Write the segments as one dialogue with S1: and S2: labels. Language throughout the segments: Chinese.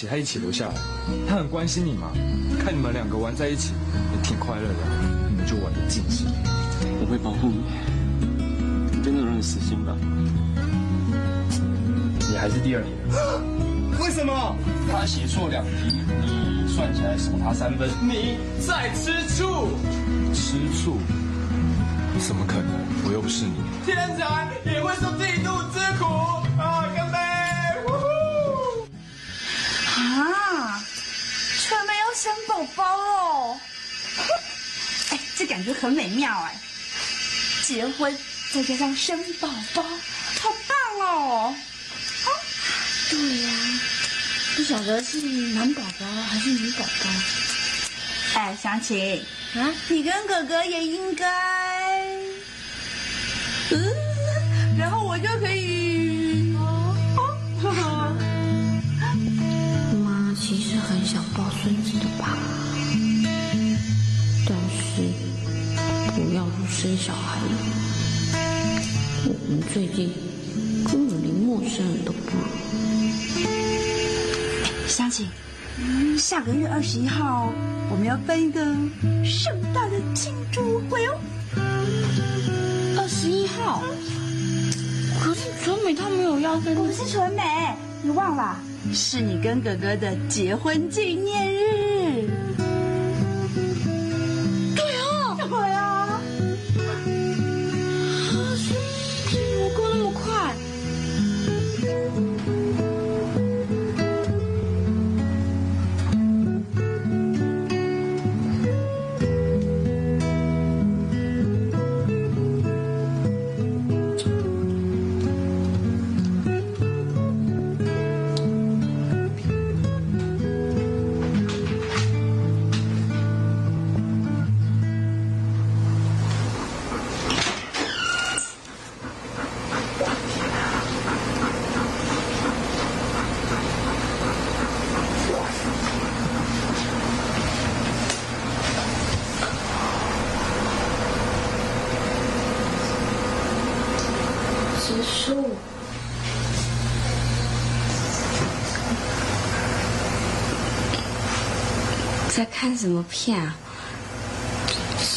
S1: 明天就和启泰一起留下来，他很关心你嘛，看你们两个玩在一起也挺快乐的，你们就玩的尽兴。
S2: 我会保护你，真的让你死心吧。
S1: 你还是第二名，
S3: 为什么？
S1: 他写错两题，你算起来少他三分。
S3: 你在吃醋？
S1: 吃醋？怎么可能？我又不是你。
S3: 天才也会受
S4: 很美妙哎，结婚再加上生宝宝，好棒哦！啊，
S5: 对呀、不晓得是男宝宝还是女宝宝
S4: 哎，想起
S5: 啊？
S4: 你跟哥哥也应该，
S5: 生小孩，我们最近根本连陌生人都不如。
S4: 想起，嗯，下个月二十一号我们要办一个盛大的庆祝会哦。
S5: 二十一号，可是纯美她没有要跟
S4: 不是纯美，你忘了？是你跟哥哥的结婚纪念日。
S5: 看什么片啊？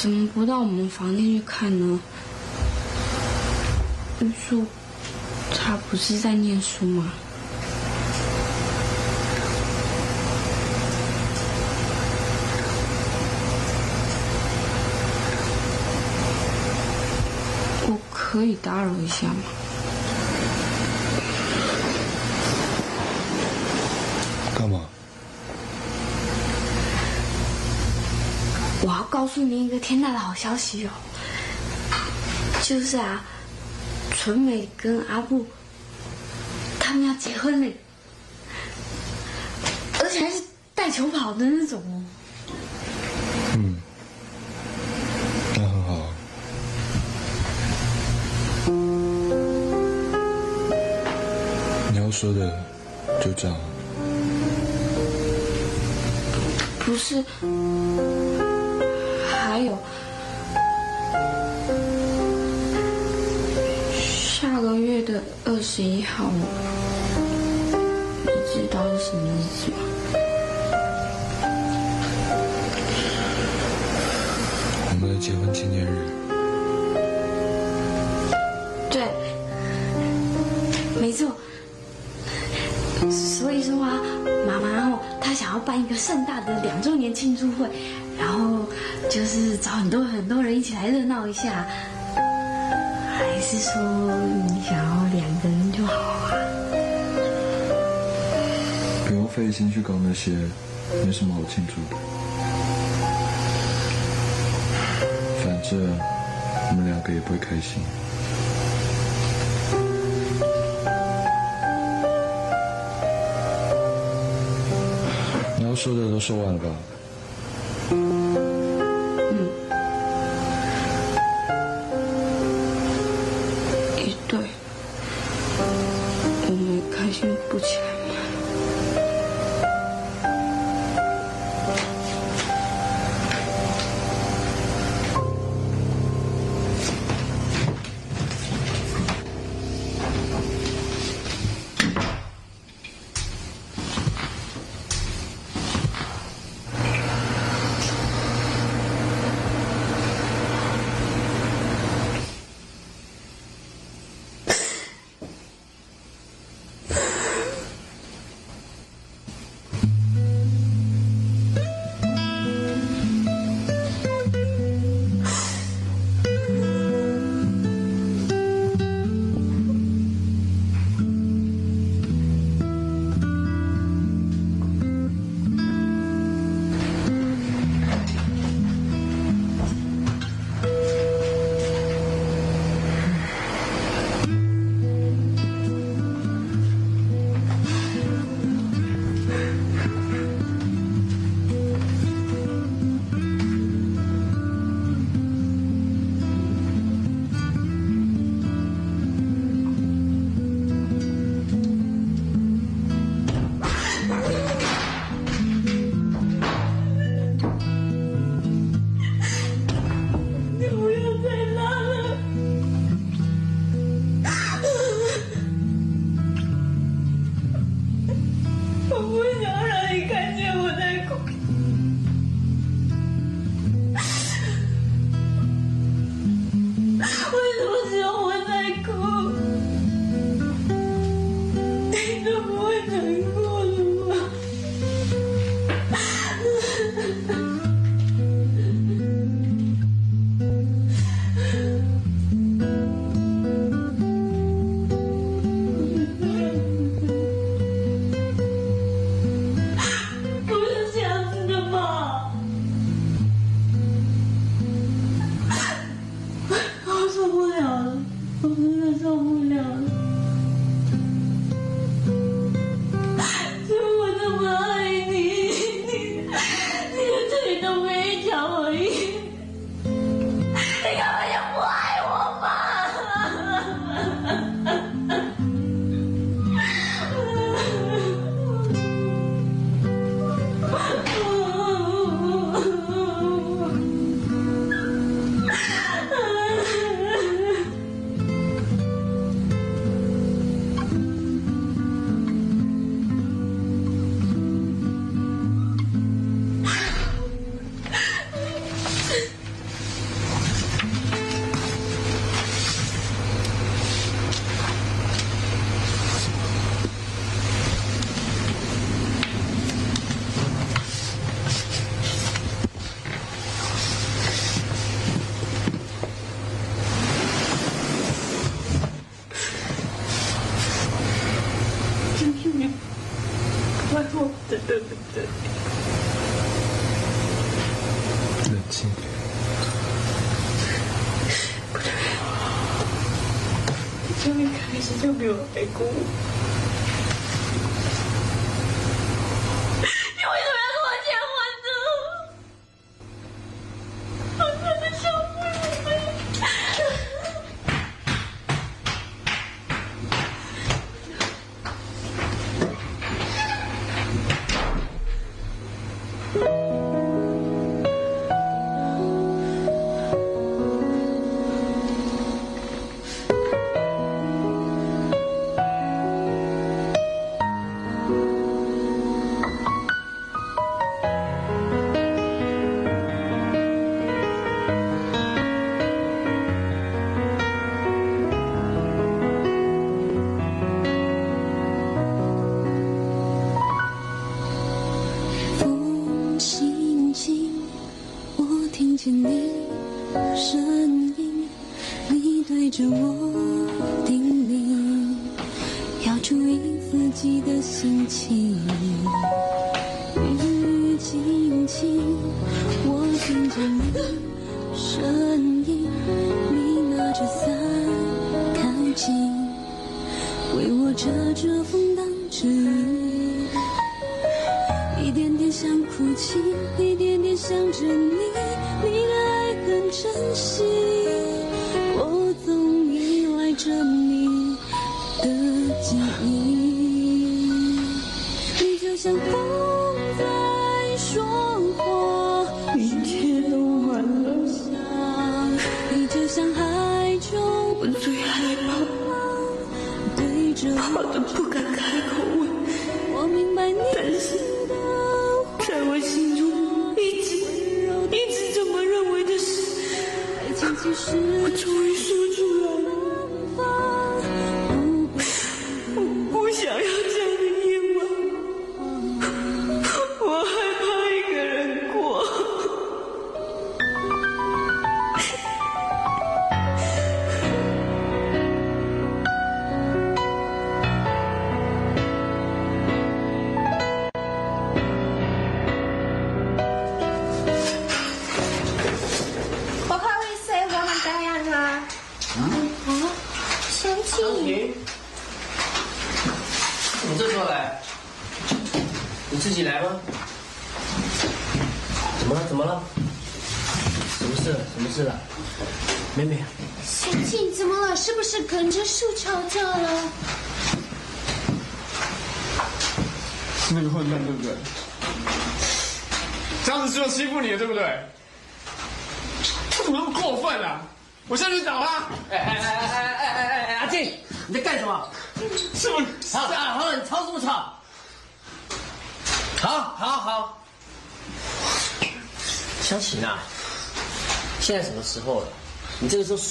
S5: 怎么不到我们房间去看呢？玉树，他不是在念书吗？我可以打扰一下吗？
S1: 干嘛？
S5: 我要告诉您一个天大的好消息哦，就是啊，纯美跟阿布他们要结婚了，而且还是带
S1: 球跑的那种哦。
S5: 嗯，那很好啊。你要说的就这样啊。
S6: 不是，还有。下个月的二十一号，你知道是什么日子吗？
S5: 我们的结婚纪念日，
S6: 对，没错。所以说啊，妈妈哦，她想要办一个盛大的两周年庆祝会，就是找很多很多人一起来热闹一下。还是说你想要两个人就好啊？
S5: 不用费心去搞那些没什么好庆祝的。反正我们两个也不会开心。你要说的都说完了吧？
S6: 我
S7: 终于说出来了。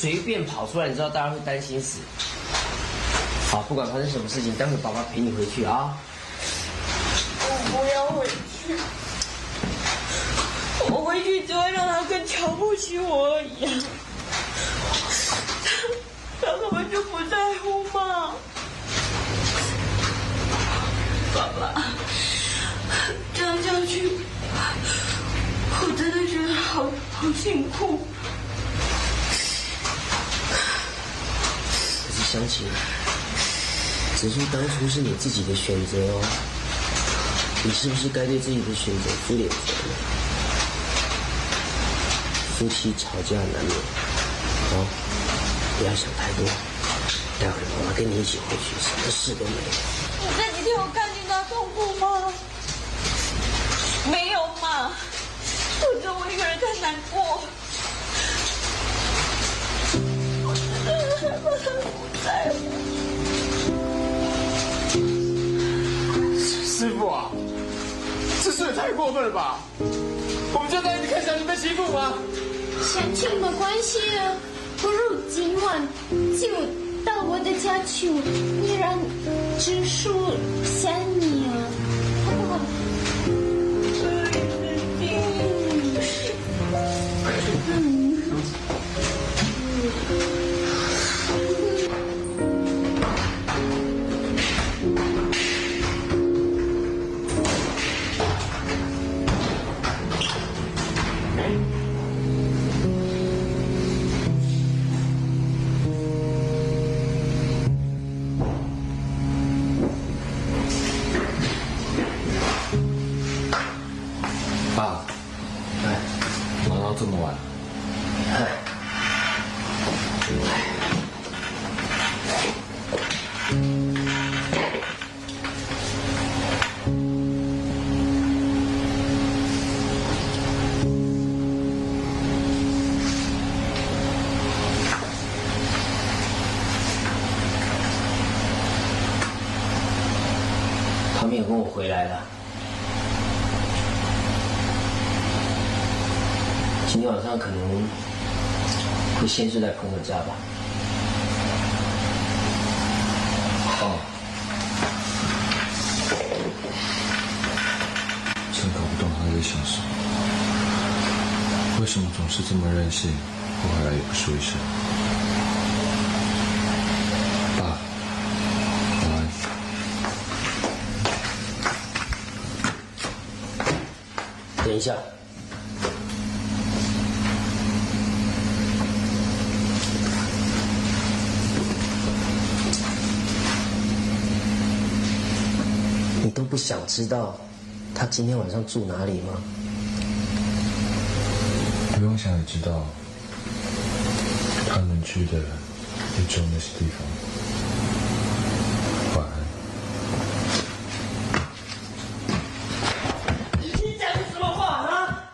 S8: 随便跑出来，你知道大家会担心死。好，不管发生什么事情，待会爸爸陪你回去啊。
S5: 我不要回去，我回去只会让他更瞧不起我而已、啊。他他根本就不在乎嘛。爸爸，这样下去，我真的觉得好好辛苦。
S8: 只是当初是你自己的选择哦，你是不是该对自己的选择负点责任？夫妻吵架难免，哦，不要想太多。待会儿妈妈跟你一起回去，什么事都没有。
S5: 你这几天有看见他痛苦吗？没有嘛，我只有我一个人在难过。
S3: 师傅啊，这事也太过分了吧？我们就在一起看小林被欺负吗？
S7: 详情没关系啊，不如今晚就到我的家去，你让植树想你
S8: Amen. 先是在朋友家吧。
S1: 哦。真搞不懂他在想什么。为什么总是这么任性不回来也不说一声？爸
S8: 等一下。想知道他今天晚上住哪里吗？
S1: 不用想也知道，他们去的也只有那些地方。晚安。
S8: 你讲的什么话啊？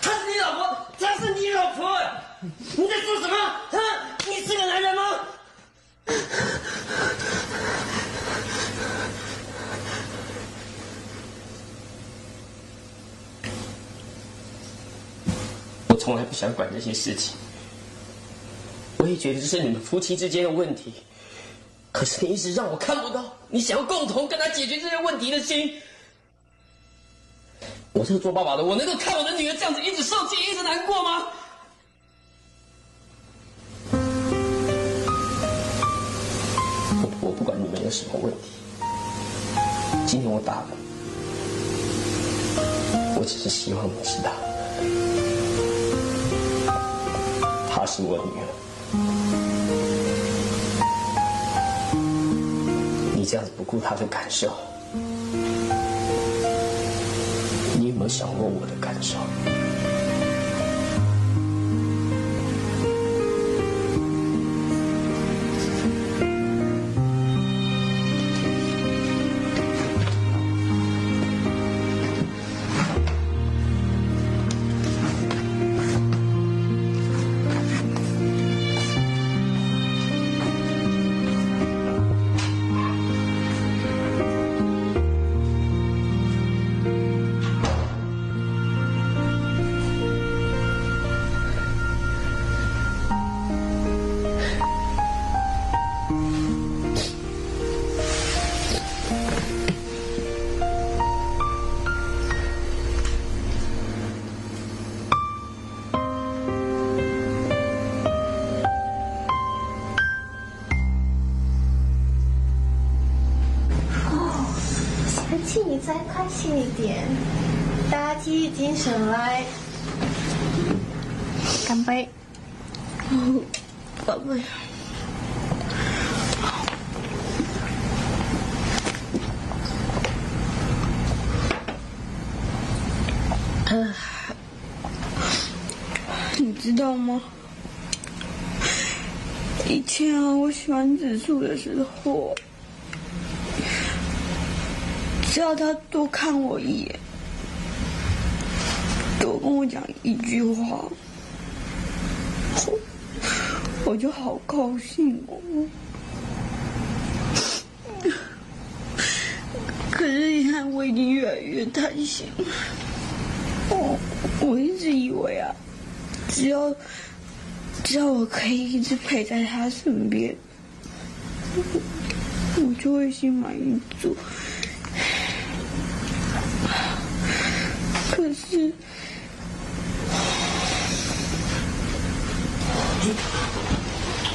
S8: 她是你老婆，她是你老婆，你在说什么？啊？你是个男人吗？我从来不想管这些事情，我也觉得这是你们夫妻之间的问题。可是你一直让我看不到你想要共同跟他解决这些问题的心。我这个做爸爸的，我能够看我的女儿这样子一直受气，一直难过吗？我我不管你们有什么问题，今天我打了，我只是希望你知道，是我女儿。你这样子不顾她的感受，你有没有想过我的感受？
S7: 你再开心一点，打起精神来。干杯！
S5: 宝贝，你知道吗？以前啊，我喜欢紫苏的时候，只要他多看我一眼，多跟我讲一句话，我我就好高兴哦。可是现在我已经越来越贪心，我我一直以为啊，只要只要我可以一直陪在他身边，我就会心满意足。可是，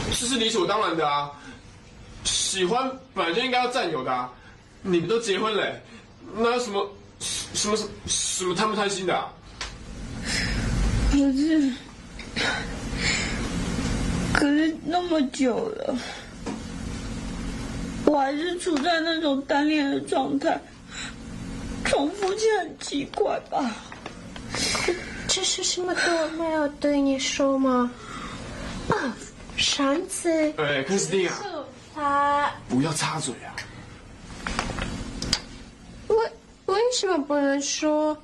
S3: 这是理所当然的啊！喜欢本来就应该要占有的啊！你们都结婚嘞，那有什么什么什么什么贪不贪心的、啊？
S5: 可是，可是那么久了，我还是处在那种单恋的状态，重复起来很奇怪吧？
S7: 这是什么都没有对你说吗？啊，上次
S3: 哎，克里斯汀啊，
S7: 他
S3: 不要插嘴啊！
S7: 为为什么不能说？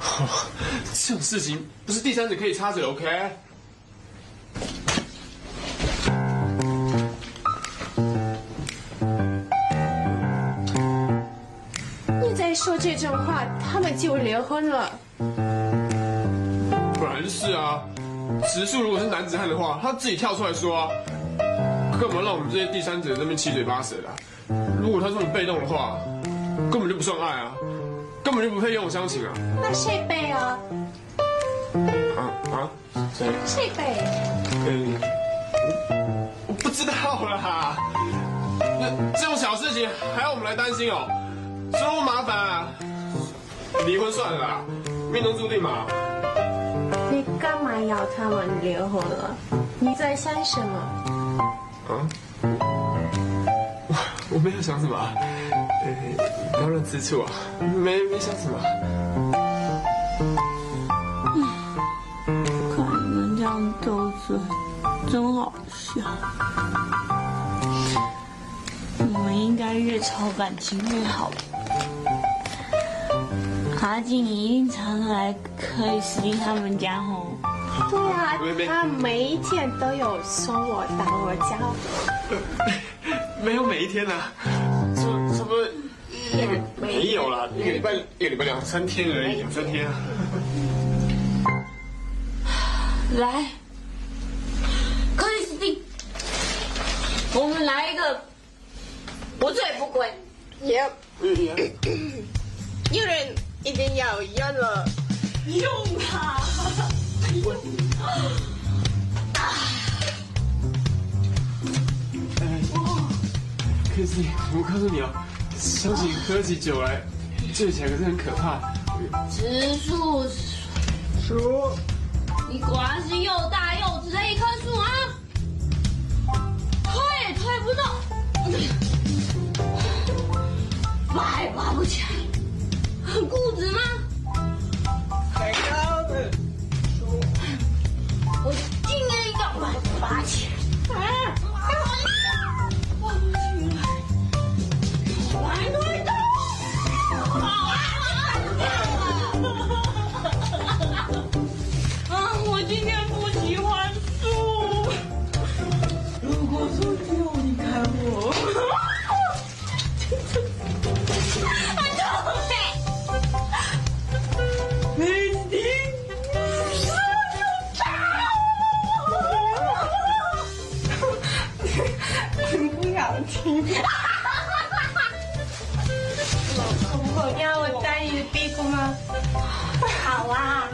S3: 这种事情不是第三者可以插嘴，OK？
S7: 你再说这种话，他们就离婚了。
S3: 本来就是啊，植树如果是男子汉的话，他自己跳出来说啊，干嘛让我们这些第三者在那边七嘴八舌的啊、如果他这么被动的话，根本就不算爱啊，根本就不配用我相情啊！
S7: 那谁背啊？
S3: 啊啊，谁？
S7: 谁背？
S3: 嗯，我我不知道啦。那这种小事情还要我们来担心哦，这么麻烦啊！离婚算了啦，命中注定嘛。
S7: 你干嘛要他们离婚了？你在想什么？
S3: 啊？我我没有想什么啊，呃，不要乱吃醋啊，没没想什么。
S5: 看你们这样斗嘴，真好笑。你们应该越吵感情越好。阿静一定常常来克里斯汀他们家哦。
S7: 对啊他每一天都有送我到我家。
S3: 没有每一天啊，差差不多一个没有啦，一个礼拜一个礼拜两三天而已，两三天啊。
S5: 来，克里斯汀，我们来一个不醉不归。
S7: 也
S3: 嗯
S7: 有人一定要用了。
S5: 用它。
S3: 可是我告诉你哦，小姐喝起酒来，醉起来可是很可怕。
S5: 植树
S3: 说
S5: 你果然是又大又直的一棵树啊！推也推不动，拔也拔不起来，很固执吗？
S3: 太高了，
S5: 我今年要把它拔起来。啊！
S7: 老公。要我带你的屁股吗？
S5: 好啊！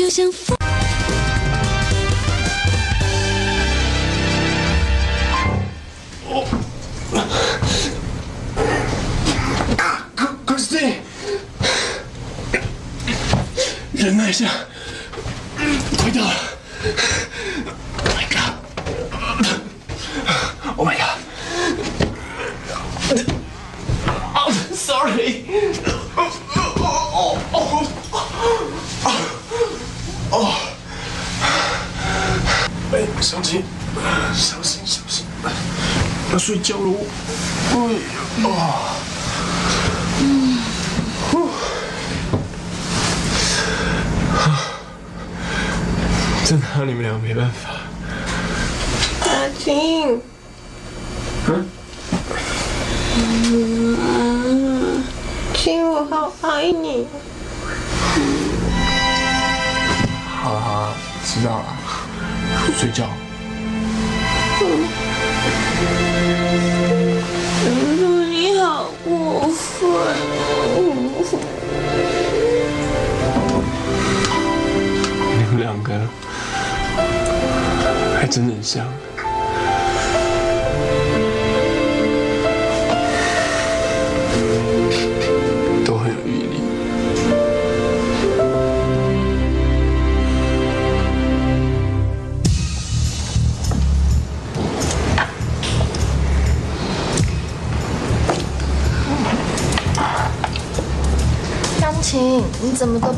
S9: 就像风。
S3: 克克斯，忍耐一下，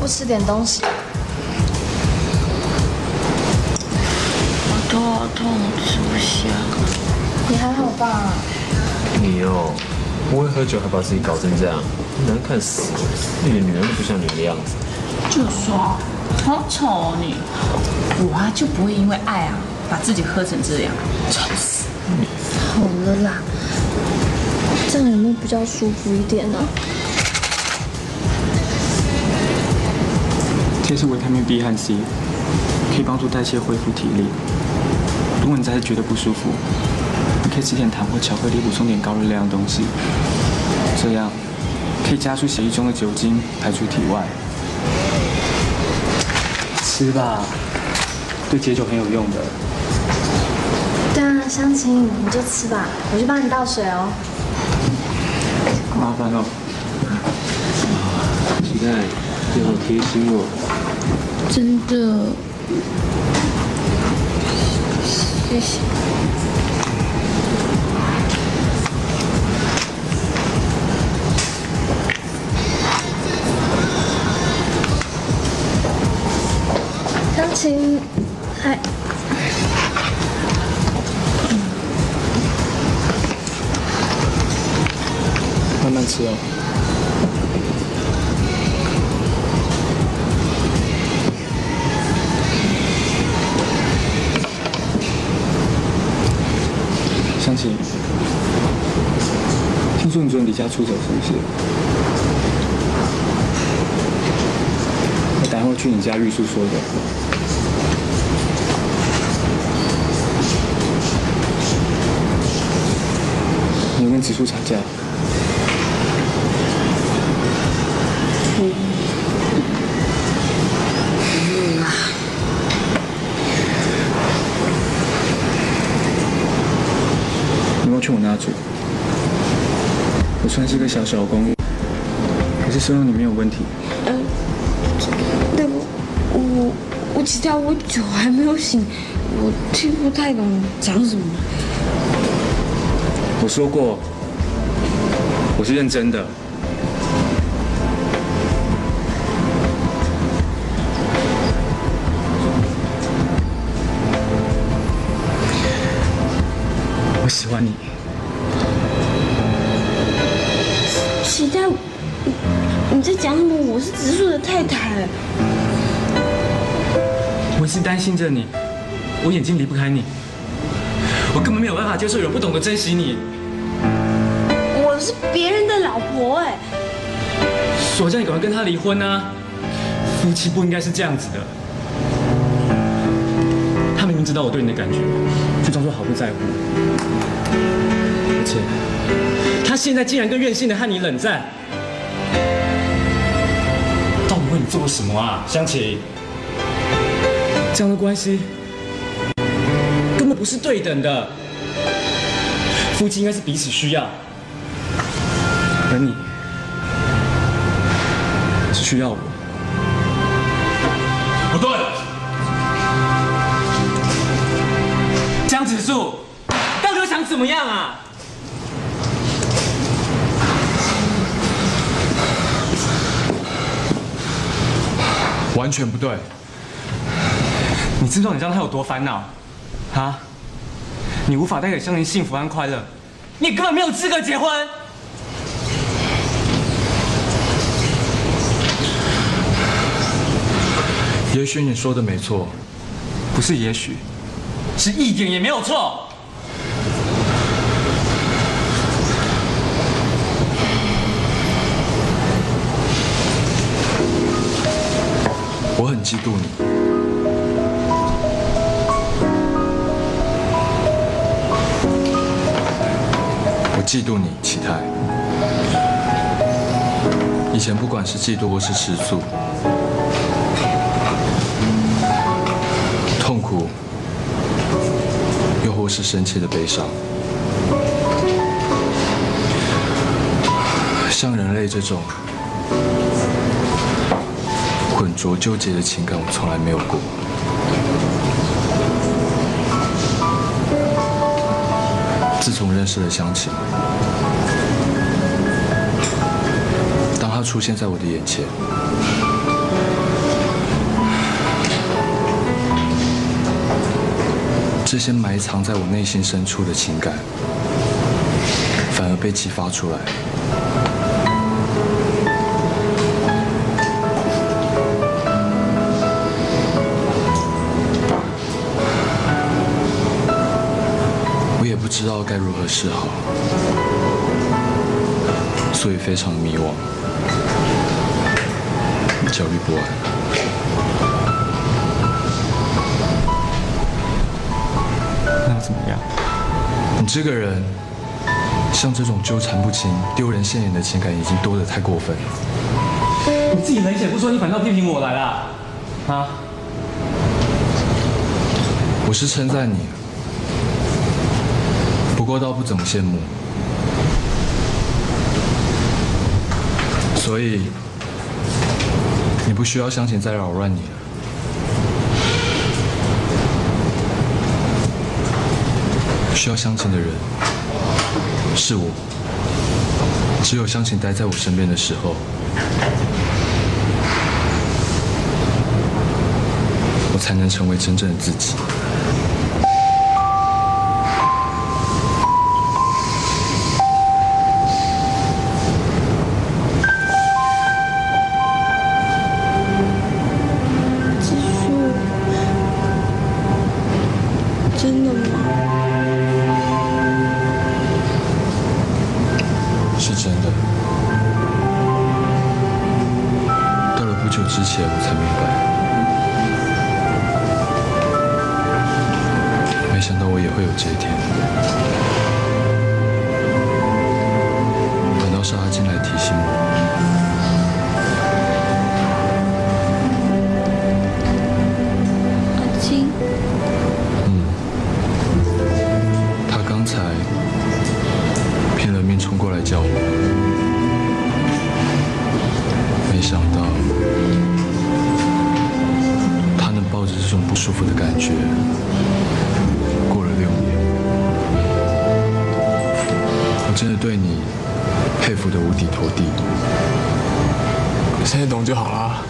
S10: 不吃点东西？
S5: 我头好痛，吃不下。
S10: 你还好吧？
S11: 你哦，不会喝酒还把自己搞成这样，难看死了！一点女人都不像你的样子。
S4: 就说好丑哦你，我啊就不会因为爱啊把自己喝成这样，丑死！
S10: 好了啦，这样有没有比较舒服一点呢？
S2: 这是维他命 B 和 C，可以帮助代谢恢复体力。如果你再是觉得不舒服，你可以吃点糖或巧克力，补充点高热量的东西，这样可以加速血液中的酒精排出体外。吃吧，对解酒很有用的。
S5: 对啊，湘琴，你就吃吧，我去帮你倒水哦。
S2: 麻烦哦。
S11: 期待，你好贴心哦。
S5: 真的，谢谢。钢琴，还
S2: 慢慢吃哦。不准离家出走是不是？我等会去你家玉树说的。你跟紫树吵架？我虽然是个小小的公寓，可是收容你没有问题。
S5: 嗯，对我我我起跳我酒还没有醒，我听不太懂你讲什么。
S2: 我说过，我是认真的。我喜欢你。
S5: 太太。
S2: 我是担心着你，我眼睛离不开你，我根本没有办法接受有人不懂得珍惜你。
S5: 我是别人的老婆哎，
S2: 所以叫你赶快跟他离婚啊！夫妻不应该是这样子的。他明明知道我对你的感觉，却装作毫不在乎。而且，他现在竟然更任性的和你冷战，做什么啊，湘琴？这样的关系根本不是对等的，夫妻应该是彼此需要，而你是需要我。全不对。你知道你让他有多烦恼？啊？你无法带给湘琴幸福和快乐，你根本没有资格结婚。也许你说的没错，不是也许，是一点也没有错。嫉妒你。我嫉妒你，启泰。以前不管是嫉妒或是吃醋，痛苦，又或是深切的悲伤，像人类这种浑浊纠结的情感，我从来没有过。自从认识了湘琴，当她出现在我的眼前，这些埋藏在我内心深处的情感，反而被激发出来。不知道该如何是好，所以非常迷惘、焦虑不安。那又怎么样？
S1: 你这个人，像这种纠缠不清、丢人现眼的情感已经多得太过分了。
S12: 你自己冷血不说，你反倒批评我来了，啊？
S1: 我是称赞你，不过倒不怎么羡慕。所以，你不需要相信再扰乱你了。需要相亲的人是我，只有相亲待在我身边的时候，我才能成为真正的自己。过来叫我，没想到他能抱着这种不舒服的感觉过了六年。我真的对你佩服的五体投地。
S5: 现在懂就好啦。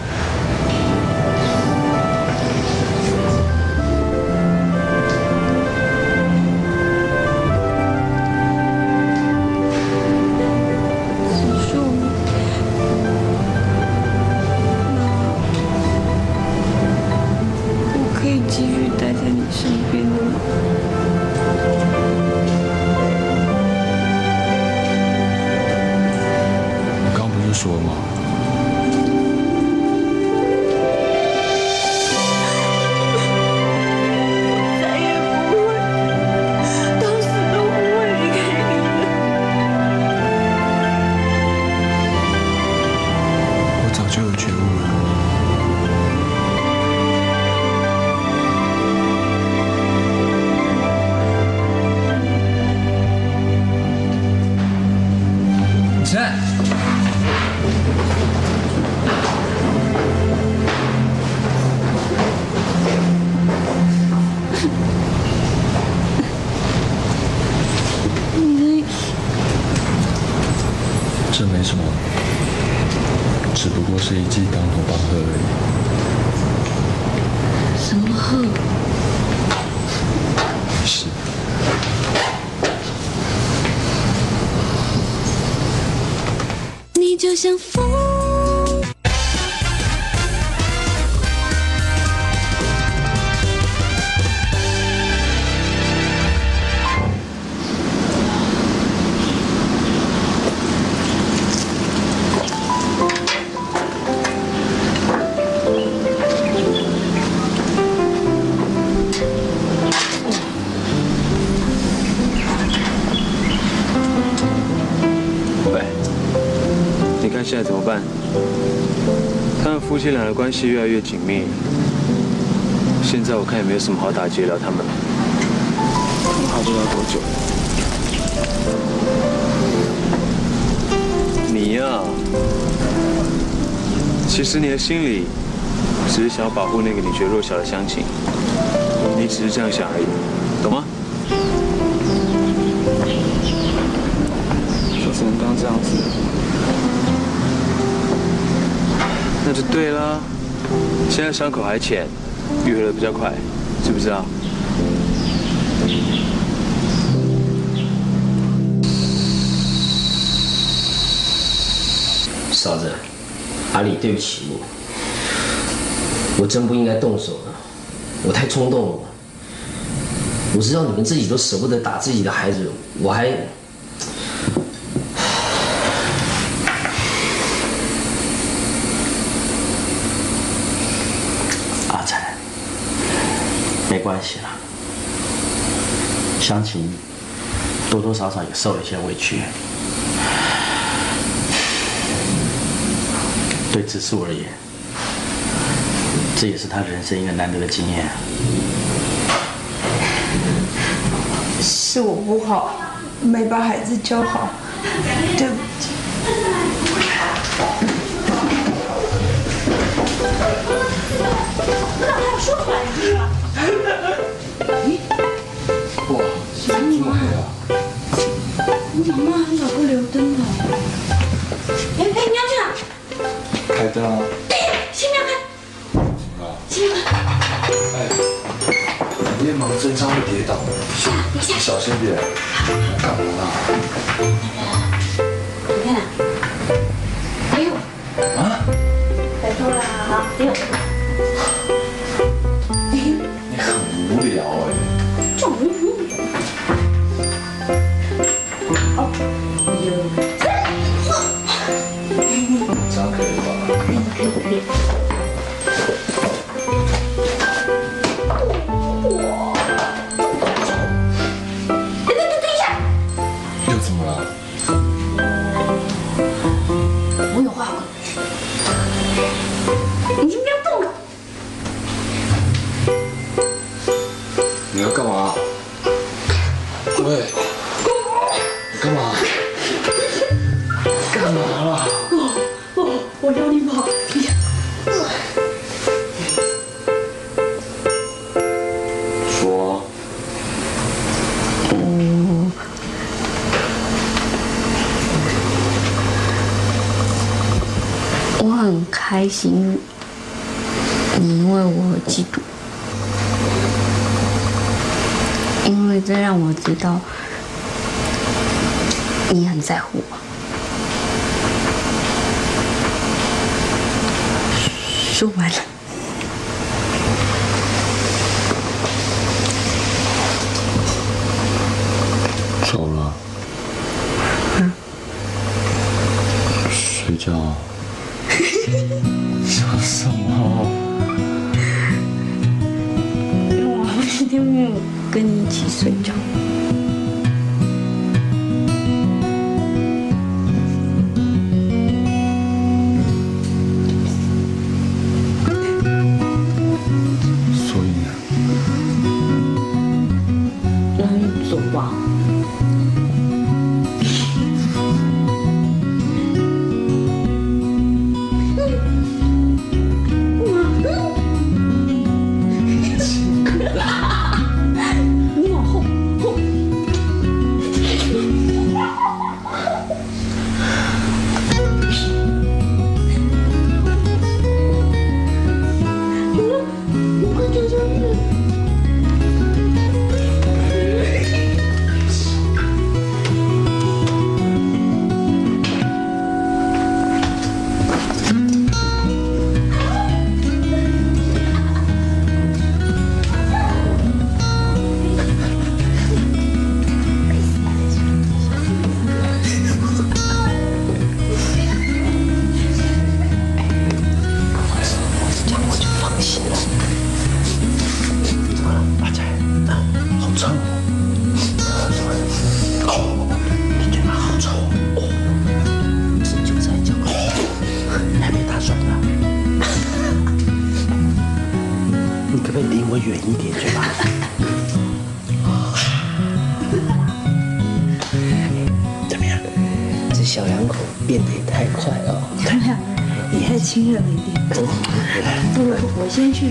S13: 的
S11: 关系越来越紧密，现在我看也没有什么好打击得了他们了。恐怕不知道多久。你呀、其实你的心里只是想要保护那个你觉得弱小的乡亲，你只是这样想而已，
S5: 就
S11: 对了。现在伤口还浅，愈合的比较快，知不知道？
S8: 嫂子，阿里，对不起我，我真不应该动手的，我太冲动了。我知道你们自己都舍不得打自己的孩子，我还……
S14: 阿才，没关系了，湘琴
S8: 多多少少也受了一些委屈。对植树而言，这也是他人生一个难得的经验。
S4: 是我不好，没把孩子教好，对不起。
S1: 哇，这么黑啊！
S5: 妈妈很少不留灯的。哎哎，你要去哪？
S1: 开灯啊！
S5: 对呀，先不要开，先不要开。
S1: 哎，你也忙，真常会跌倒。
S5: 等一下，
S1: 小心点。干嘛啦？
S5: 你看，哎呦，
S1: 啊？
S5: 拜托啦，哎呦，
S1: 无聊哎。
S5: 这无语。哦，有，
S1: 可以吧？
S5: 可以可以天没有跟你一起睡觉。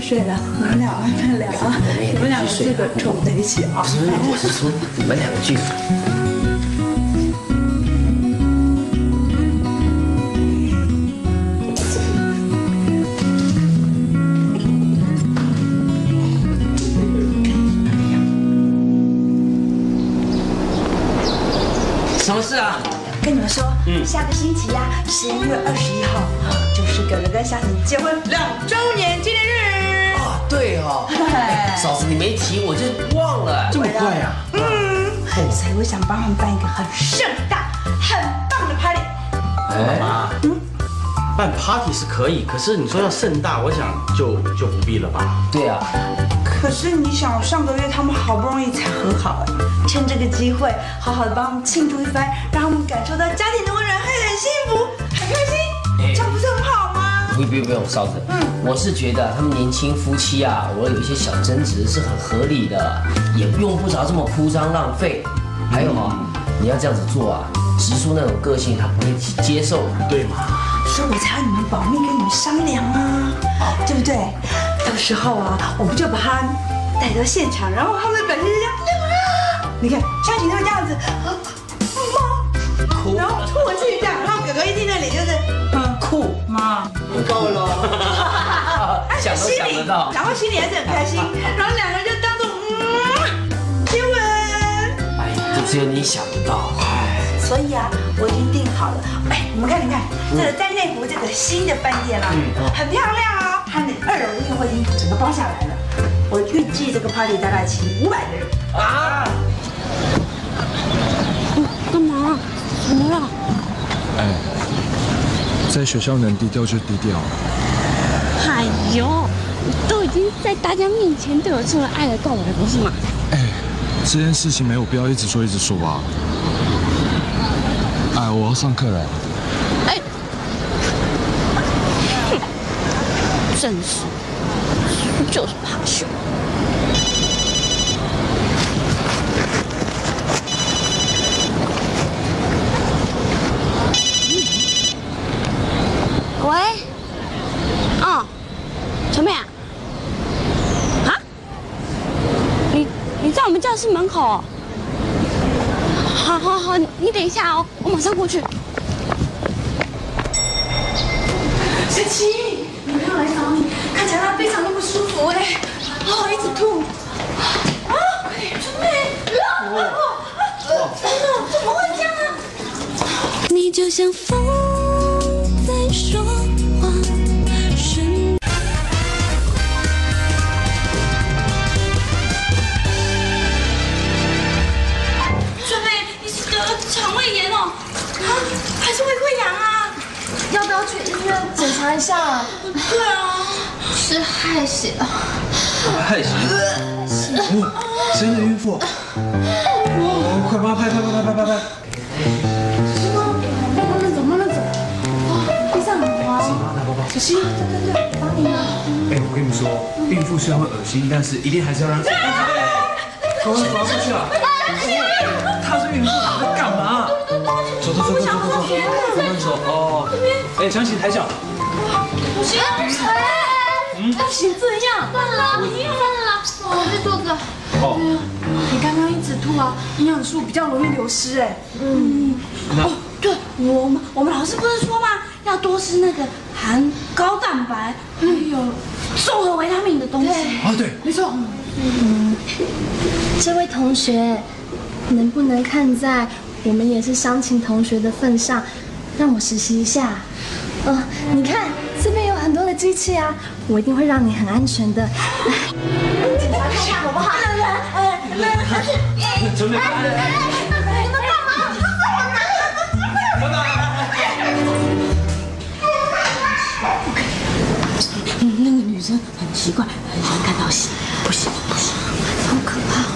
S4: 睡了，你们俩慢慢聊啊。你们两个这个凑在一起啊。
S8: 不是，我是说你们两个去。什么事啊？
S4: 跟你们说，下个星期呀，十一月二十
S8: 你没提我就忘了，这么快啊？
S4: 嗯，所以我想帮他们办一个很盛大、很棒的 party。
S8: 哎，妈，
S15: 办 party 是可以，可是你说要盛大，我想就就不必了吧。
S8: 对啊，
S4: 可是你想，上个月他们好不容易才和好，哎，趁这个机会，好好的帮他们庆祝一番，让他们感受到家庭不
S8: 不用不用，嫂子，嗯，我是觉得他们年轻夫妻啊，我有一些小争执是很合理的，也用不着这么铺张浪费。还有啊，你要这样子做啊，直叔那种个性他不会接受，对吗？
S4: 所以我才要你们保密跟你们商量啊，对不对？到时候啊，我们就把他带到现场，然后他们的表现是这样，啊，你看像你那个样子，啊妈，然后吐气这样，然后哥哥一听那里就
S8: 酷
S4: 妈，
S8: 够了，想都
S4: 心里
S8: 想得到。
S4: 然后心里还是很开心，然后两个人就当做嗯接吻。
S8: 哎，就只有你想得到。
S4: 哎所以啊，我已经订好了。哎，你们看，你看，这个在内湖这个新的饭店啊，很漂亮哦。它的二楼的宴会厅整个包下来了。我预计这个 party 大概请五百个人啊。
S5: 干嘛？怎么了？
S1: 哎，在学校能低调就低调。
S5: 哎呦，你都已经在大家面前对我出了爱的告白，不是吗？
S1: 哎，这件事情没有必要一直说一直说吧。哎，我要上课了。
S5: 哎，哼，真是，就是怕羞。喂，哦，陈妹啊，啊，你你在我们教室门口哦？好好好，你你等一下哦，我马上过去。
S4: 小琪，女朋友来找你，看起来她非常的不舒服哎，哦，一直吐。啊，春妹，啊，哦，天哪，怎么会这样啊？
S7: 你就像风
S4: 是
S16: 害死了。
S1: 害死！哦，谁的孕妇？哦，快帮他拍拍拍拍拍拍拍！
S16: 慢慢走，慢慢走。哦，地上很滑哦。小心，对对对，帮你啊。
S17: 哎，我跟你们说，孕妇虽然会恶心，但是一定还是要让自己。赶快走出去了！她是孕妇，你在干嘛？走走走走走走走，慢慢走哦。哎，强行抬脚。
S16: 不行，哎，不行这样。算了，不要了，我去坐着。
S17: 哦，
S4: 你刚刚一直吐啊，营养素比较容易流失哎。嗯。哦，对，我们我们老师不是说吗？要多吃那个含高蛋白还有综合维他命的东西。
S17: 哦对，
S4: 没错。
S16: 嗯，这位同学，能不能看在我们也是湘琴同学的份上，让我实习一下？呃，你看这边有很多的机器啊，我一定会让你很安全的。来，检查看看好不好？来来，哎，来，
S17: 准备。
S16: 你们干嘛？
S5: 嗯，那个女生很奇怪，很喜欢看到戏，不行不行，好可怕哦。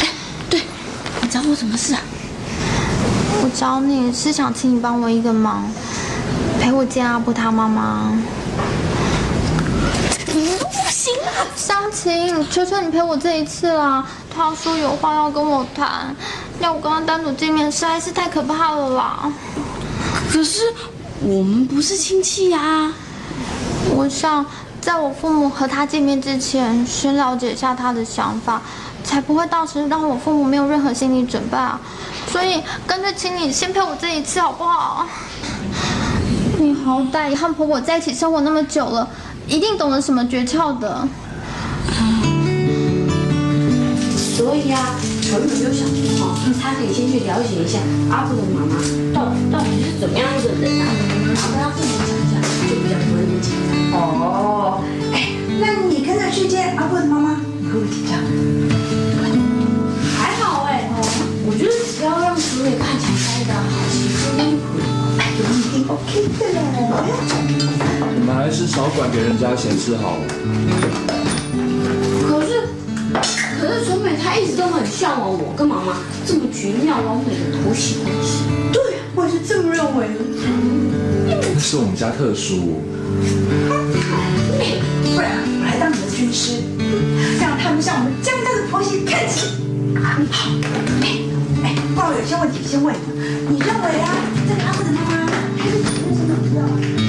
S5: 哎，对，你找我什么事啊？
S16: 我找你是想请你帮我一个忙，陪我见阿布他妈妈。
S5: 不行啊！
S16: 湘琴，求求你陪我这一次啦！他说有话要跟我谈，要我跟他单独见面，实在是太可怕了啦。
S5: 可是我们不是亲戚呀、
S16: 我想在我父母和他见面之前，先了解一下他的想法，才不会到时让我父母没有任何心理准备啊。所以干脆请你先陪我这一次好不好？你好歹也和婆婆在一起生活那么久了，一定懂得什么诀窍的。
S5: 所以啊，纯纯就想说哈，他可以先去了解一下阿布的妈妈到到底是怎么样的人啊，然后跟他父母讲一下，就比较不会那么紧张。
S4: 哦，哎，那你跟着去见阿布的妈妈，你会不会紧张？
S5: 还好哎，我觉得只要让楚美看起来待的好，其实应该就可以。
S4: 哎，一定 OK 的嘞。
S1: 管给人家闲事好了。
S5: 可是，可是纯美她一直都很向往我跟妈妈这么绝妙完美的婆媳关系。
S4: 对，我也是这么认为的。
S1: 那是我们家特殊，
S4: 不然我来当你的军师，让他们向我们江家的婆媳看齐。好，哎哎，爸，我有些问题先问你，你认为啊，这个阿布的妈妈还是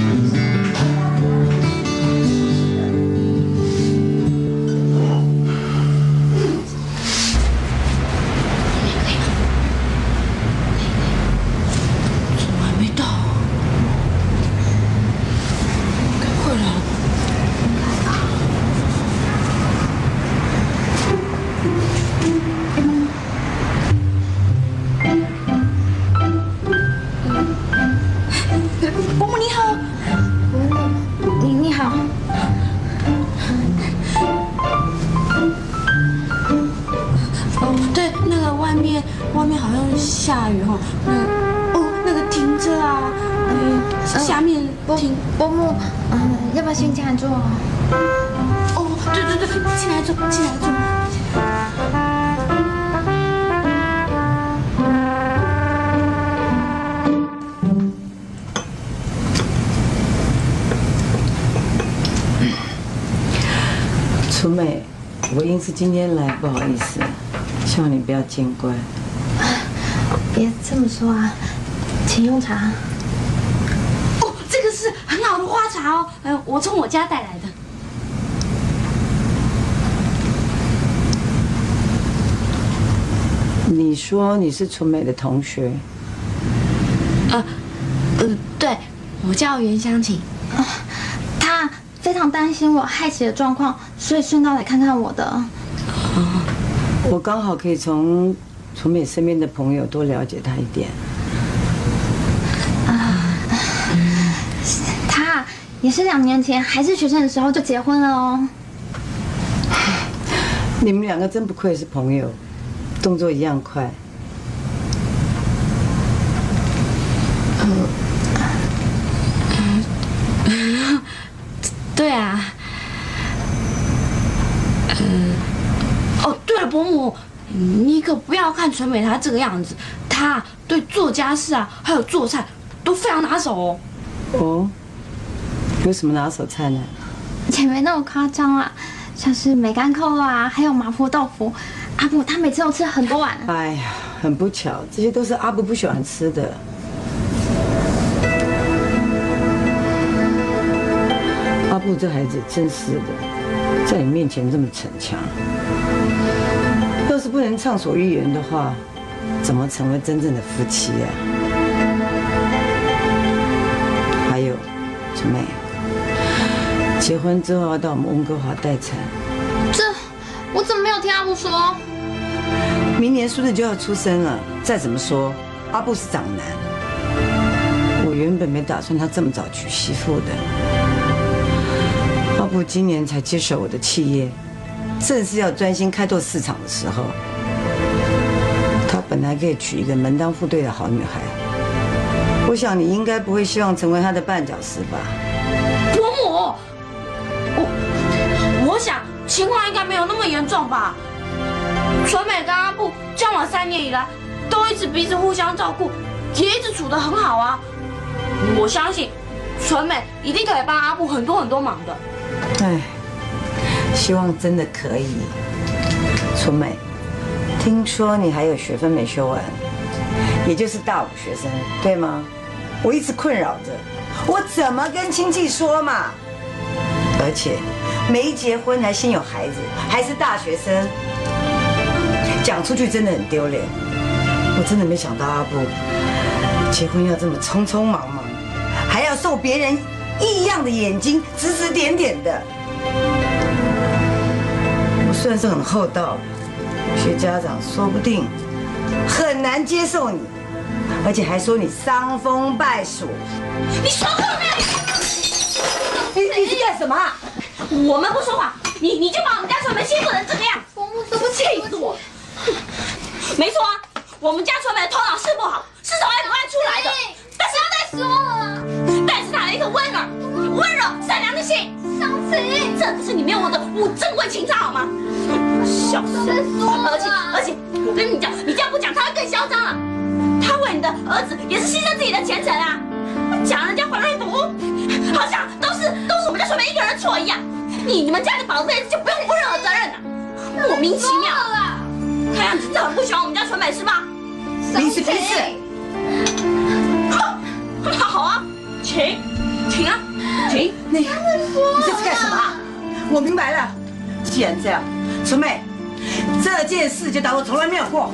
S18: 楚美，我因此今天来，不好意思，希望你不要见怪。
S16: 别这么说啊，请用茶。
S5: 哦，这个是很好的花茶哦，呃，我从我家带来的。
S18: 你说你是楚美的同学，
S5: 呃，呃，对，我叫袁湘琴。
S16: 他非常担心我害喜的状况，所以顺道来看看我的。
S18: 我刚好可以从楚美身边的朋友多了解她一点。
S16: 他也是两年前还是学生的时候就结婚了哦。
S18: 你们两个真不愧是朋友，动作一样快。
S5: 对啊，嗯，哦，对了，伯母，你可不要看纯美她这个样子，她对做家事啊，还有做菜都非常拿手哦。
S18: 哦，有什么拿手菜呢？
S16: 也没那么夸张啊，像是梅干扣啊，还有麻婆豆腐，阿布他每次都吃很多碗。
S18: 哎呀，很不巧，这些都是阿布不喜欢吃的。阿布这孩子真是的，在你面前这么逞强。要是不能畅所欲言的话，怎么成为真正的夫妻啊？还有，春妹，结婚之后要到我们温哥华待产，
S16: 这我怎么没有听阿布说？
S18: 明年苏子就要出生了。再怎么说，阿布是长男，我原本没打算他这么早娶媳妇的。阿布今年才接手我的企业，正是要专心开拓市场的时候。他本来可以娶一个门当户对的好女孩，我想你应该不会希望成为他的绊脚石吧？
S5: 伯母，我我想情况应该没有那么严重吧。纯美跟阿布交往三年以来，都一直彼此互相照顾，也一直处得很好啊。我相信纯美一定可以帮阿布很多很多忙的。
S18: 哎，希望真的可以。春美，听说你还有学分没修完，也就是大五学生，对吗？我一直困扰着，我怎么跟亲戚说嘛？而且没结婚还先有孩子，还是大学生，讲出去真的很丢脸。我真的没想到阿布结婚要这么匆匆忙忙，还要受别人异样的眼睛指指点点的。我算是很厚道的，有些家长说不定很难接受你，而且还说你伤风败俗。
S5: 你说过没有？
S18: 你你是干什么啊？
S5: 我们不说话，你你就把我们家传媒欺负成这个样，
S16: 伯母对不起，
S5: 气死我！没错啊，我们家传媒的头脑是不好，是从 F 外出来的，但是
S16: 不要再说
S5: 温柔、善良的心。晴，这可是你没有我的五珍贵情操好吗？小声说，而且而且，我跟你讲，你这样不讲，他会更嚣张了！他为你的儿子也是牺牲自己的前程啊！讲人家黄瑞福，好像都是都是我们家纯美一个人的错一样。你你们家的宝贝就不用负任何责任了，莫名其妙。看样子真的很不喜欢我们家纯美是吧？
S18: 彼此彼此。
S5: 好，好啊，请，请啊，停。
S18: 你你这是干什么啊？我明白了，既然这样，春妹，这件事就当我从来没有过。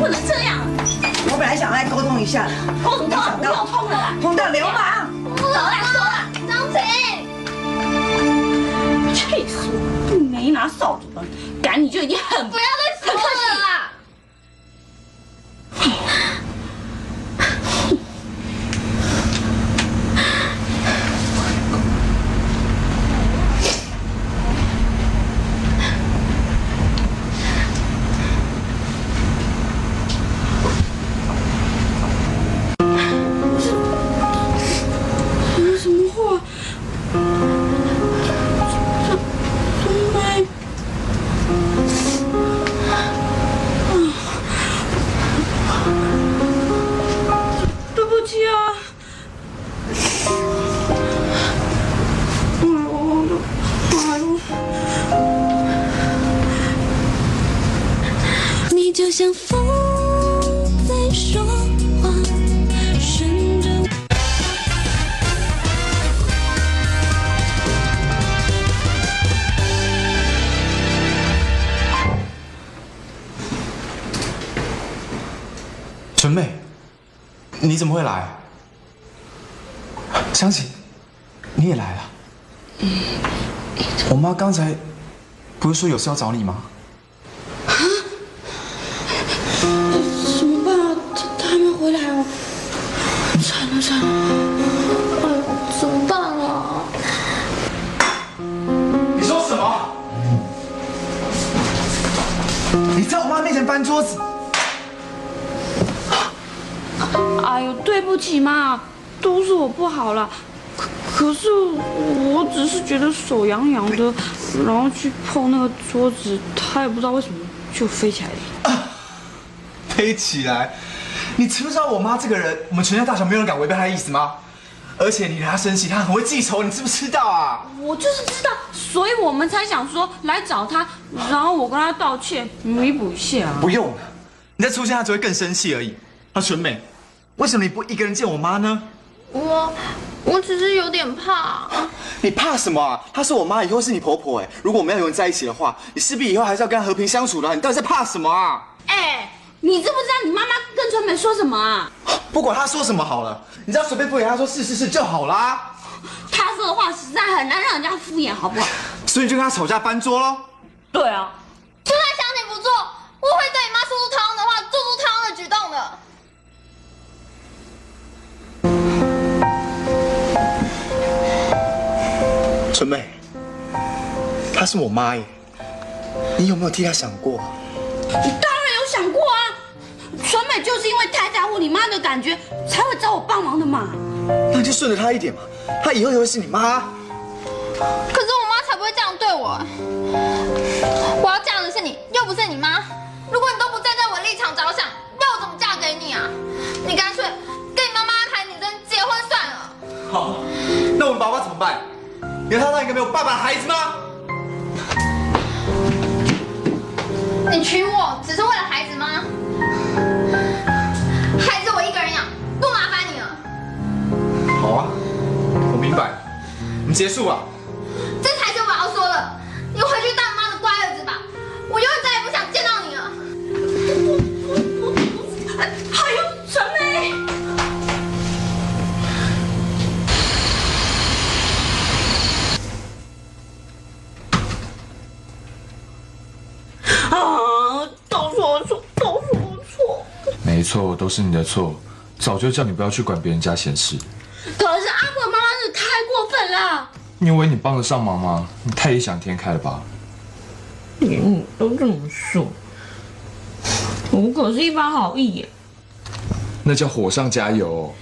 S5: 不能这样。
S18: 我本来想来沟通一下的，
S5: 沟通到不要碰了啦，
S18: 通到流氓。
S5: 走啦，说啦，张嘴。气死我！没拿扫帚的，赶你就已经很
S16: 不要再说了
S17: 怎么会来？湘琴，你也来了。我妈刚才不是说有事要找你吗？
S5: 啊怎么办啊？她她还没回来哦！惨了惨了！
S16: 哎呦，怎么办啊？
S17: 你说什么？你在我妈面前搬桌子？
S5: 哎呦，对不起嘛，都是我不好了。可可是我只是觉得手痒痒的，然后去碰那个桌子，他也不知道为什么就飞起来了。
S17: 飞起来！你知不知道我妈这个人，我们全家大小没有人敢违背她的意思吗？而且你惹她生气，她很会记仇，你知不知道啊？
S5: 我就是知道，所以我们才想说来找她，然后我跟她道歉，弥补一下。
S17: 不用了，你再出现，她只会更生气而已。她纯美，为什么你不一个人见我妈呢？
S16: 我我只是有点怕。
S17: 你怕什么啊？她是我妈，以后是你婆婆哎。如果我们要永远在一起的话，你势必以后还是要跟她和平相处的。你到底在怕什么啊？
S5: 哎，你知不知道你妈妈跟春梅说什么啊？
S17: 不管她说什么好了，你只要随便敷衍她说是是是就好啦。
S5: 她说的话实在很难让人家敷衍，好不好？
S17: 所以你就跟她吵架翻桌喽。
S5: 对啊，
S16: 就算想你不做，我会对你妈说出他
S17: 纯美，她是我妈耶，你有没有替她想过？
S5: 你当然有想过啊。纯美就是因为太在乎你妈的感觉，才会找我帮忙的嘛。
S17: 那你就顺着她一点嘛，她以后也会是你妈。
S16: 可是我妈才不会这样对我。我要嫁的是你，又不是你妈。如果你都不站在我立场着想，要我怎么嫁给你啊？你干脆跟你妈妈安排女生结婚算了。
S17: 好，那我们爸爸怎么办？你要他当一个没有爸爸的孩子吗？
S16: 你娶我只是为了孩子吗？孩子我一个人养，不麻烦你了。
S17: 好啊，我明白。我们结束吧。
S16: 这才是我要说的。你回去当妈的乖儿子吧，我永远
S5: 啊，都是我错，都是我错。
S1: 没错，都是你的错。早就叫你不要去管别人家闲事。
S5: 可是阿婆妈妈是太过分了。
S1: 你以为你帮得上忙吗？你太异想天开了吧？
S5: 你都这么说，我可是一番好意耶。
S1: 那叫火上加油。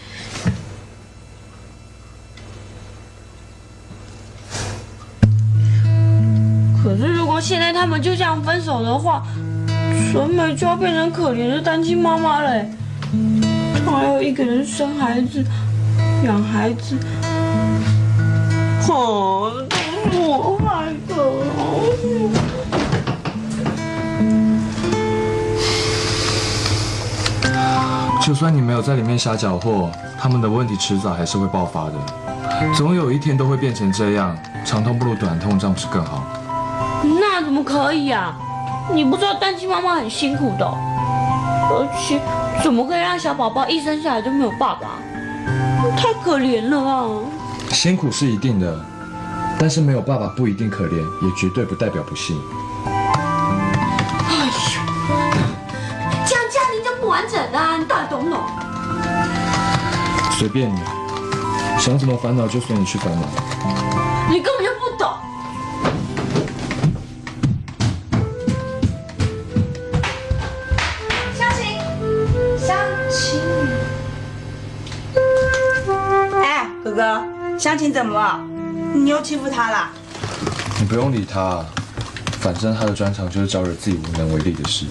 S5: 现在他们就这样分手的话，纯美就要变成可怜的单亲妈妈嘞。她还要一个人生孩子、养孩子，哦，我害的。
S1: 就算你没有在里面瞎搅和，他们的问题迟早还是会爆发的，总有一天都会变成这样。长痛不如短痛，这样不是更好？
S5: 么可以啊？你不知道单亲妈妈很辛苦的，而且怎么可以让小宝宝一生下来就没有爸爸？太可怜了啊！
S1: 辛苦是一定的，但是没有爸爸不一定可怜，也绝对不代表不幸。
S5: 哎呦，这样家庭就不完整啊！你到底懂不懂？
S1: 随便你，想怎么烦恼就随你去烦恼。
S5: 你根本就不懂。
S4: 湘琴怎么了？你又欺负她了？
S1: 你不用理她，反正她的专长就是招惹自己无能为力的事。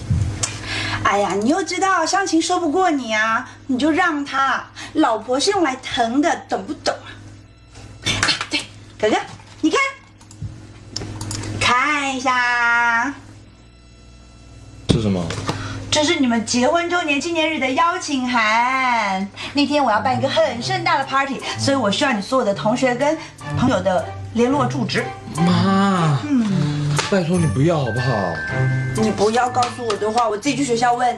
S4: 哎呀，你又知道湘琴说不过你啊，你就让她。老婆是用来疼的，懂不懂啊？啊，对，哥哥，你看，看一下？这是你们结婚周年纪念日的邀请函。那天我要办一个很盛大的 party，所以我需要你所有的同学跟朋友的联络住址。
S1: 妈，
S4: 嗯，
S1: 拜托你不要好不好？
S4: 你不要告诉我的话，我自己去学校问。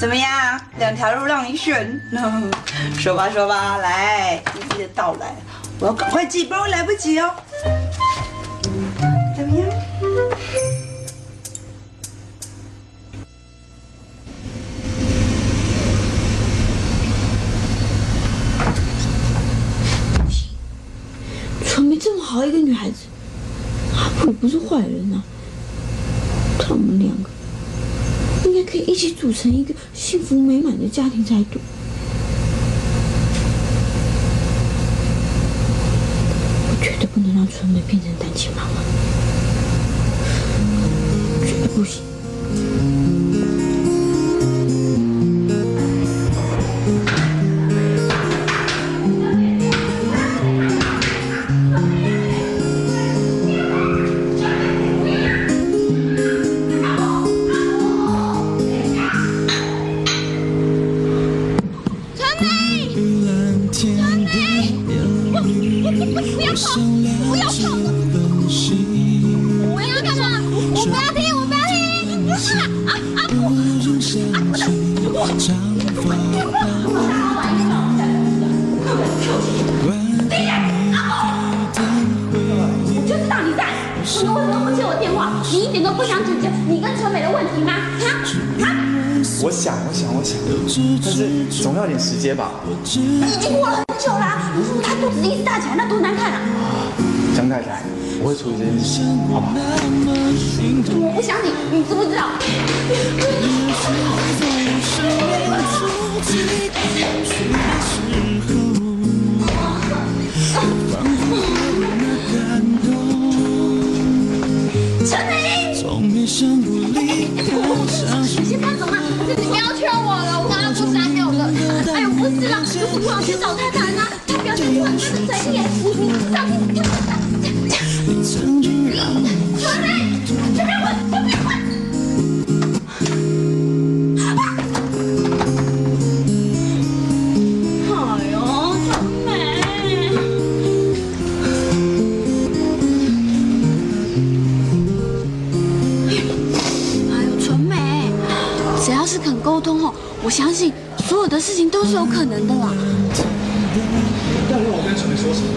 S4: 怎么样？两条路让你选，说吧说吧，来，一一的道来，我要赶快记，不然我来不及哦。怎么样？
S5: 纯美这么好一个女孩子，她不不是坏人呐。他们两个应该可以一起组成一个幸福美满的家庭才对。我绝对不能让春梅变成单亲妈妈，绝对不行。你为什么不接我电话？你一点都不想解决你跟陈美的问题吗？啊啊！
S19: 我想，我想，我想，但是总要点时间吧。
S5: 已经过了很久啦、如果他肚子一直大起来，那多难看啊！
S19: 江太太，我会处理这件事，好吧？
S5: 我不想你，你知不知道？陈美，你先放手嘛！
S7: 你不要劝我了，我刚刚说三秒了。
S5: 哎呦，不是啦，就是不想去找太太呢，他表现出很大的诚意，你你知道你。纯美，这边滚，这边滚！情都是有可能的啦。
S17: 要问我跟纯美说什么？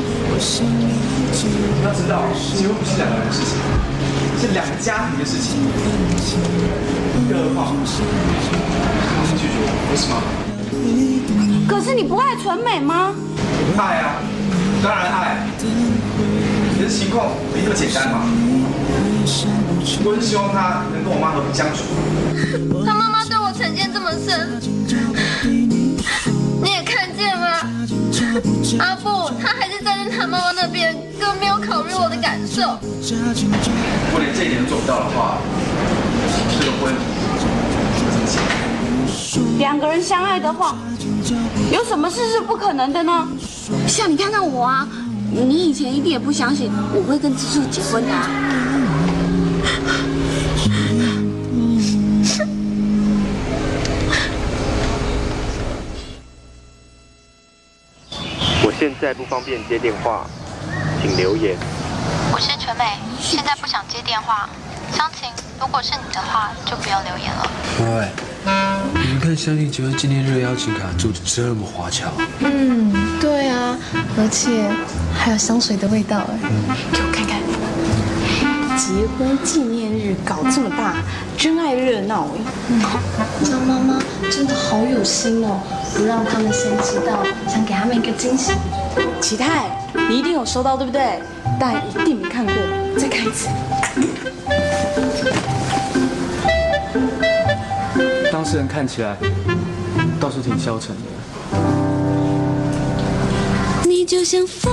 S17: 你要知道，结婚不是两个人的事情，是两个家庭的事情。更何况，你拒绝我，不是吗？
S5: 可是你不爱纯美吗？
S17: 爱啊，当然爱。可是情况没那么简单嘛。我是希望他能跟我妈和平相处。
S7: 他妈妈对我成见这么深，
S16: 我
S17: 连这一点都做不到的话，这个婚怎么结？
S5: 两个人相爱的话，有什么事是不可能的呢？像你看看我啊，你以前一定也不相信我会跟植树结婚的、啊。
S20: 我现在不方便接电话，请留言。
S16: 我是纯美，现在不想接电话。湘琴，如果是你的话，就不要留言了。
S11: 喂，你们看湘琴结婚纪念日的邀请卡做的这么花俏，
S10: 嗯，对啊，而且还有香水的味道哎，
S21: 给我看看。结婚纪念日搞这么大，真爱热闹哎！
S10: 张妈妈真的好有心哦，不让他们先知道，想给他们一个惊喜。
S21: 启泰，你一定有收到对不对？但一定没看过，再看一次。
S17: 当事人看起来倒是挺消沉的。
S7: 你就像风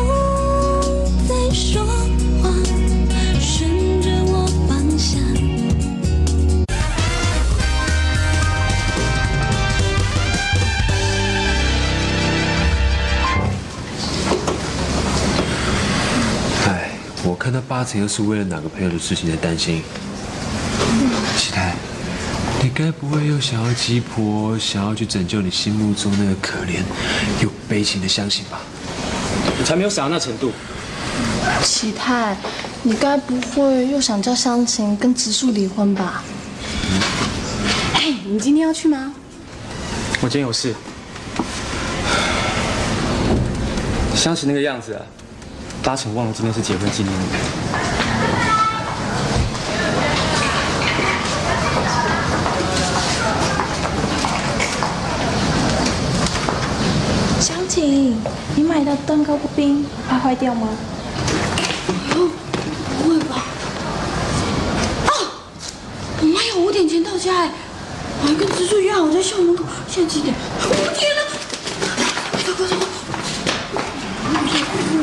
S11: 看他八成又是为了哪个朋友的事情在担心。启泰，你该不会又想要鸡婆，想要去拯救你心目中那个可怜又悲情的湘琴吧？
S2: 我才没有想到那程度。
S10: 启泰，你该不会又想叫湘琴跟植树离婚吧？
S21: 哎，你今天要去吗？
S2: 我今天有事。湘琴那个样子啊，八成忘了今天是结婚纪念日。
S10: 湘琴，你买的蛋糕不冰，怕坏掉吗？
S5: 不会吧？啊！我妈要五点前到家哎，我还跟植树约好在校门口，现在几点？我天哪！快快快快！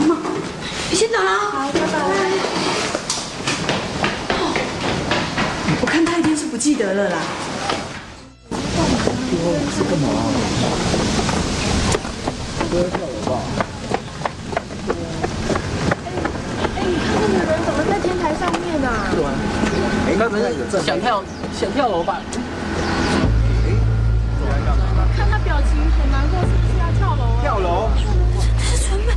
S5: 妈，你先走了啊。好，拜拜。
S21: 我看他一定是不记得了啦。
S19: 是干嘛？不要跳楼吧？
S10: 哎，你看那个人怎么在天台上面啊？
S19: 哎，该不是
S15: 想跳想跳楼吧？
S10: 看他表情很难过，是不是要跳楼啊？
S19: 跳楼？
S5: 这是纯美。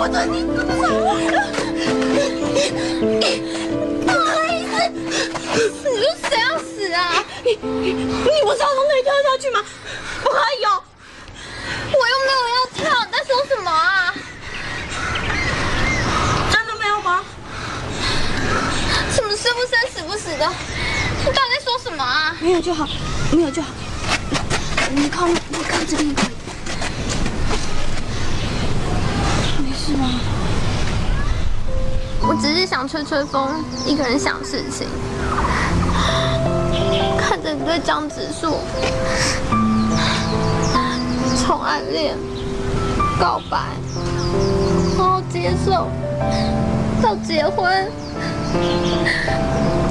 S10: 我
S5: 不准你走。不好意思，死就谁要死啊？你你你不是要从那里跳下去吗？不可以哦。我又没有要跳，你在说什么啊？真的没有吗？什么生不生死不死的？你到底在说什么啊？没有就好，没有就好。你靠，你看这边可以。没事吗？
S16: 我只是想吹吹风，一个人想事情。看着你对江直树从暗恋、告白，然后接受，到结婚，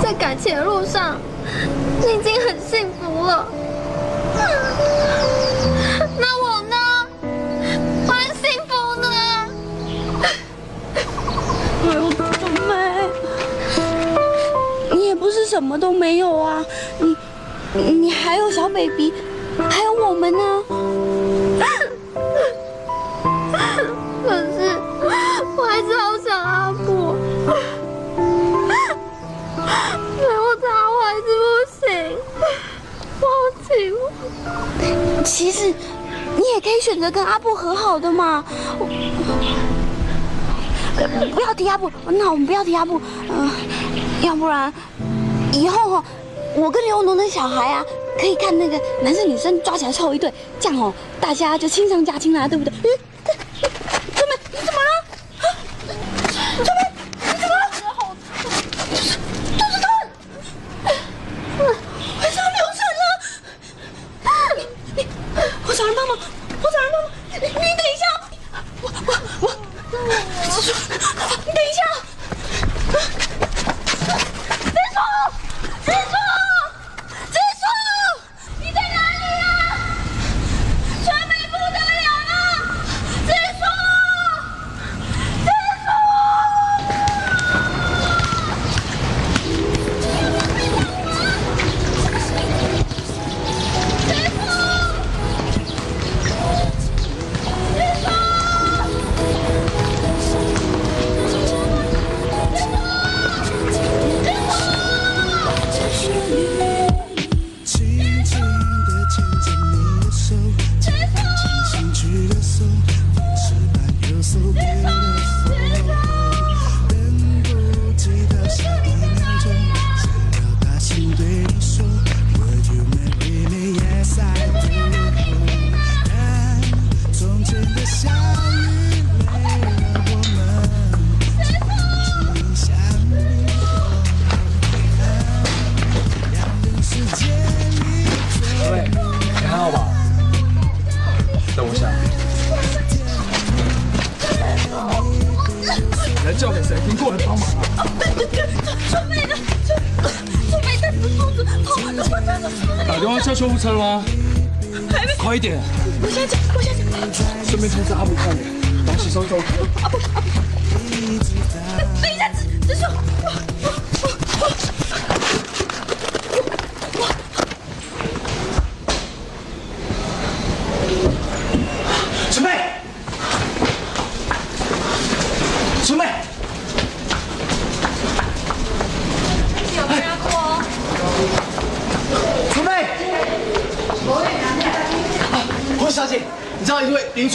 S16: 在感情的路上，你已经很幸福了。那我呢？我很幸福呢。
S5: 哎呦，冬梅，你也不是什么都没有啊，你你还有小 baby，还有我们呢。
S16: 可是我还是好想阿布，没有他我还是不行，我。
S5: 其实你也可以选择跟阿布和好的嘛。不要提阿布，那我们不要提阿布，嗯、要不然以后哦，我跟刘农的小孩啊，可以看那个男生女生抓起来凑一对，这样哦，大家就亲上加亲啦，对不对？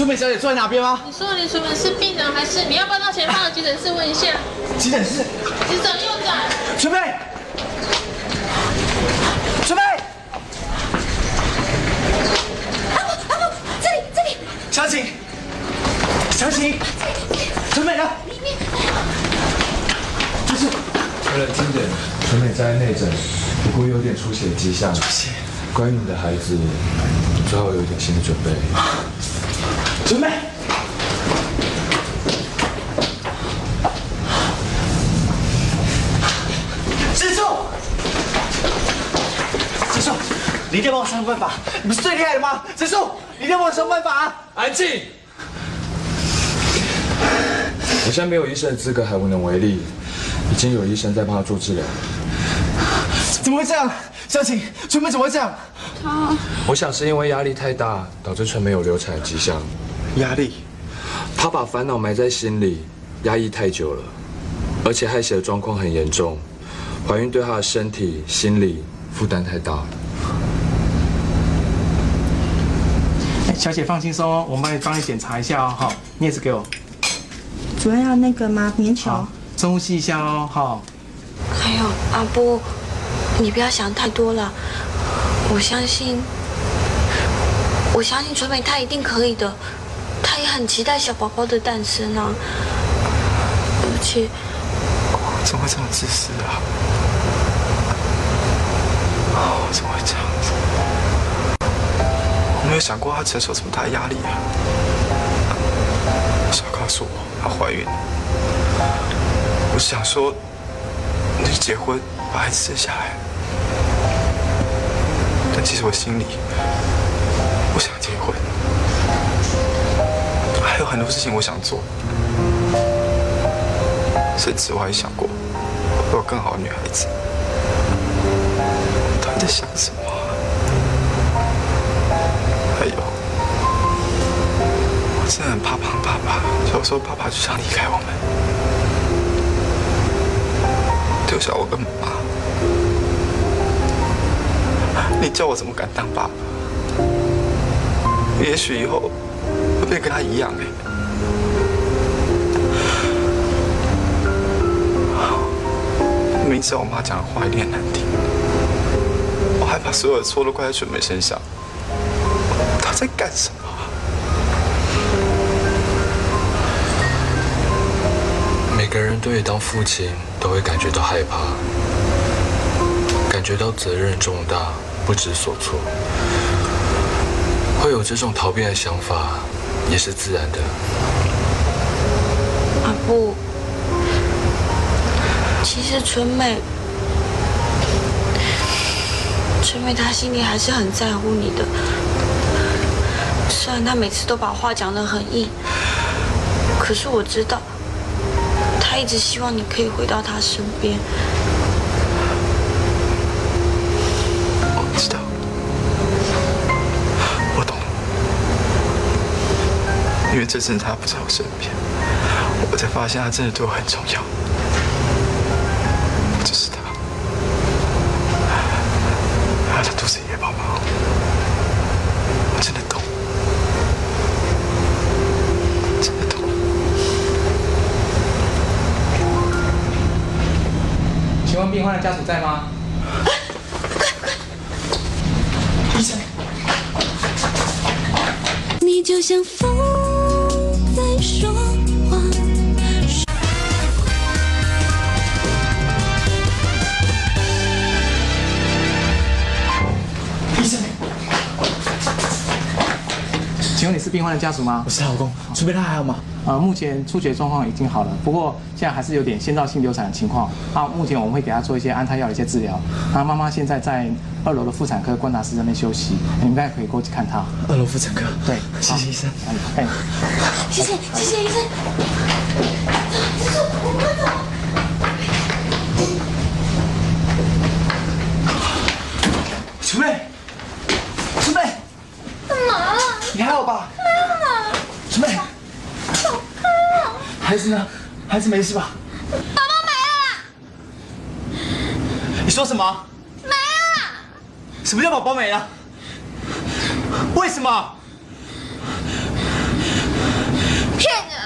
S5: 一
S1: 位
S17: 林春梅小姐坐在哪边吗？
S22: 你说林楚门是病人还是你要不要到前方的急诊室问一下？
S17: 急诊室。
S22: 急诊右转。
S17: 准备。准备。
S7: 这里这里，
S17: 小景，小景，准备了。就是。
S1: 为了经典，纯美在内诊，不过有点出血迹象。出
S17: 血。
S1: 关于你的孩子，最好有一点心理准备。
S17: 准备。止住！止住！你一定要帮我想办法，你不是最厉害的吗？止住！你一定要帮我想办法啊！
S1: 安静！我现在没有医生的资格，还无能为力。已经有医生在帮他做治疗。
S17: 怎么会这样？小景，春梅怎么会这样？
S22: 他
S1: 我想是因为压力太大，导致纯没有流产的迹象。
S17: 压力？
S1: 他把烦恼埋在心里，压抑太久了，而且害喜的状况很严重，怀孕对她的身体、心理负担太大了。
S23: 哎小姐放轻松哦，我们来帮你检查一下哦，好，镊子给我，
S4: 主任要那个吗？棉球。
S23: 深呼吸一下哦，好。
S6: 还有阿波，你不要想太多了，我相信，我相信纯美她一定可以的，她也很期待小宝宝的诞生啊，对不起，我
S19: 怎么会这么自私啊？哦，怎么会这样子？我没有想过她承受这么大的压力啊！小告诉我她怀孕，我想说，你就结婚把孩子生下来。但其实我心里不想结婚，很多事情我想做，甚至我还想过会有更好的女孩子。到底在想什么？还有，我真的很怕胖爸爸，小时候爸爸就想离开我们，丢下我跟妈妈。你叫我怎么敢当爸爸？也许以后会变跟他一样哎。明知道我妈讲的话一定难听，我还把所有的错都怪在雪梅身上。她在干什么？
S1: 每个人对于当父亲都会感觉到害怕，感觉到责任重大，不知所措。会有这种逃避的想法，也是自然的。
S5: 啊不，其实春妹，春妹她心里还是很在乎你的。虽然她每次都把话讲得很硬，可是我知道，她一直希望你可以回到她身边。
S19: 因为这阵他不在我身边，我才发现他真的对我很重要。不只是他，还有她肚子里的宝宝，我真的懂，真的懂。
S23: 请问病患的家属在吗？病患的家属吗？我是她老公，除非她还好吗？呃，目前出血状况已经好了，不过现在还是有点先兆性流产的情况。啊，目前我们会给她做一些安胎药的一些治疗。那妈妈现在在二楼的妇产科观察室那边休息，你们大家可以过去看她。二楼妇产科。对，谢谢医生。哎，
S7: 谢谢谢谢医生。
S17: 楚妹，楚妹，
S16: 干嘛了？
S17: 你还好吧？
S16: 妈妈，
S17: 楚妹，
S16: 走开啊！
S17: 孩子呢？孩子没事吧？
S16: 宝宝没了，
S17: 你说什么？
S16: 没了！
S17: 什么叫宝宝没了？为什么？
S16: 骗人！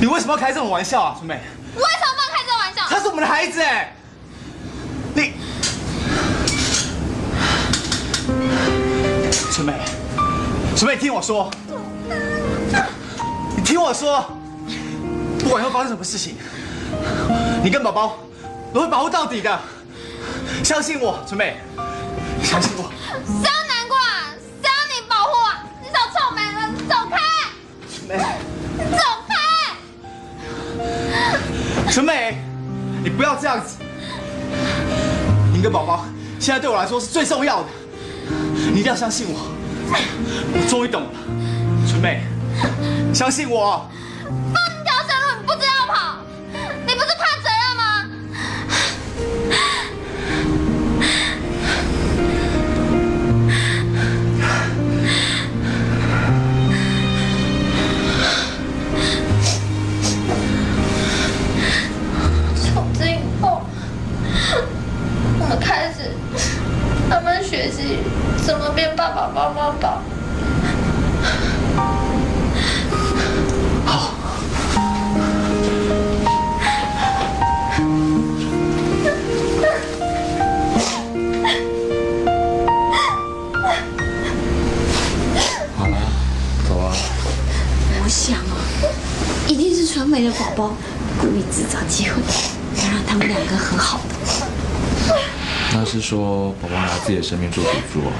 S17: 你为什么要开这种玩笑啊，春妹？
S16: 为什么不能开这玩笑？
S17: 他是我们的孩子哎！你，春妹，春妹，听我说，你听我说，不管要发生什么事情，你跟宝宝我会保护到底的，相信我，春妹，相信我。
S16: 谁要难过啊？谁要你保护啊？你找臭美人，走开！
S17: 春梅，
S16: 走开！
S17: 春妹，你不要这样子。你跟宝宝现在对我来说是最重要的，你一定要相信我。我终于懂了，春梅，相信我。
S16: 放你条生路，你不知道跑，你不是怕责任吗？从今以后，我们开始慢慢学习怎么变爸爸妈妈吧。
S6: 美的宝宝故意制造机会，要让他们两个和好的。
S1: 那是说宝宝拿自己的生命做赌注啊？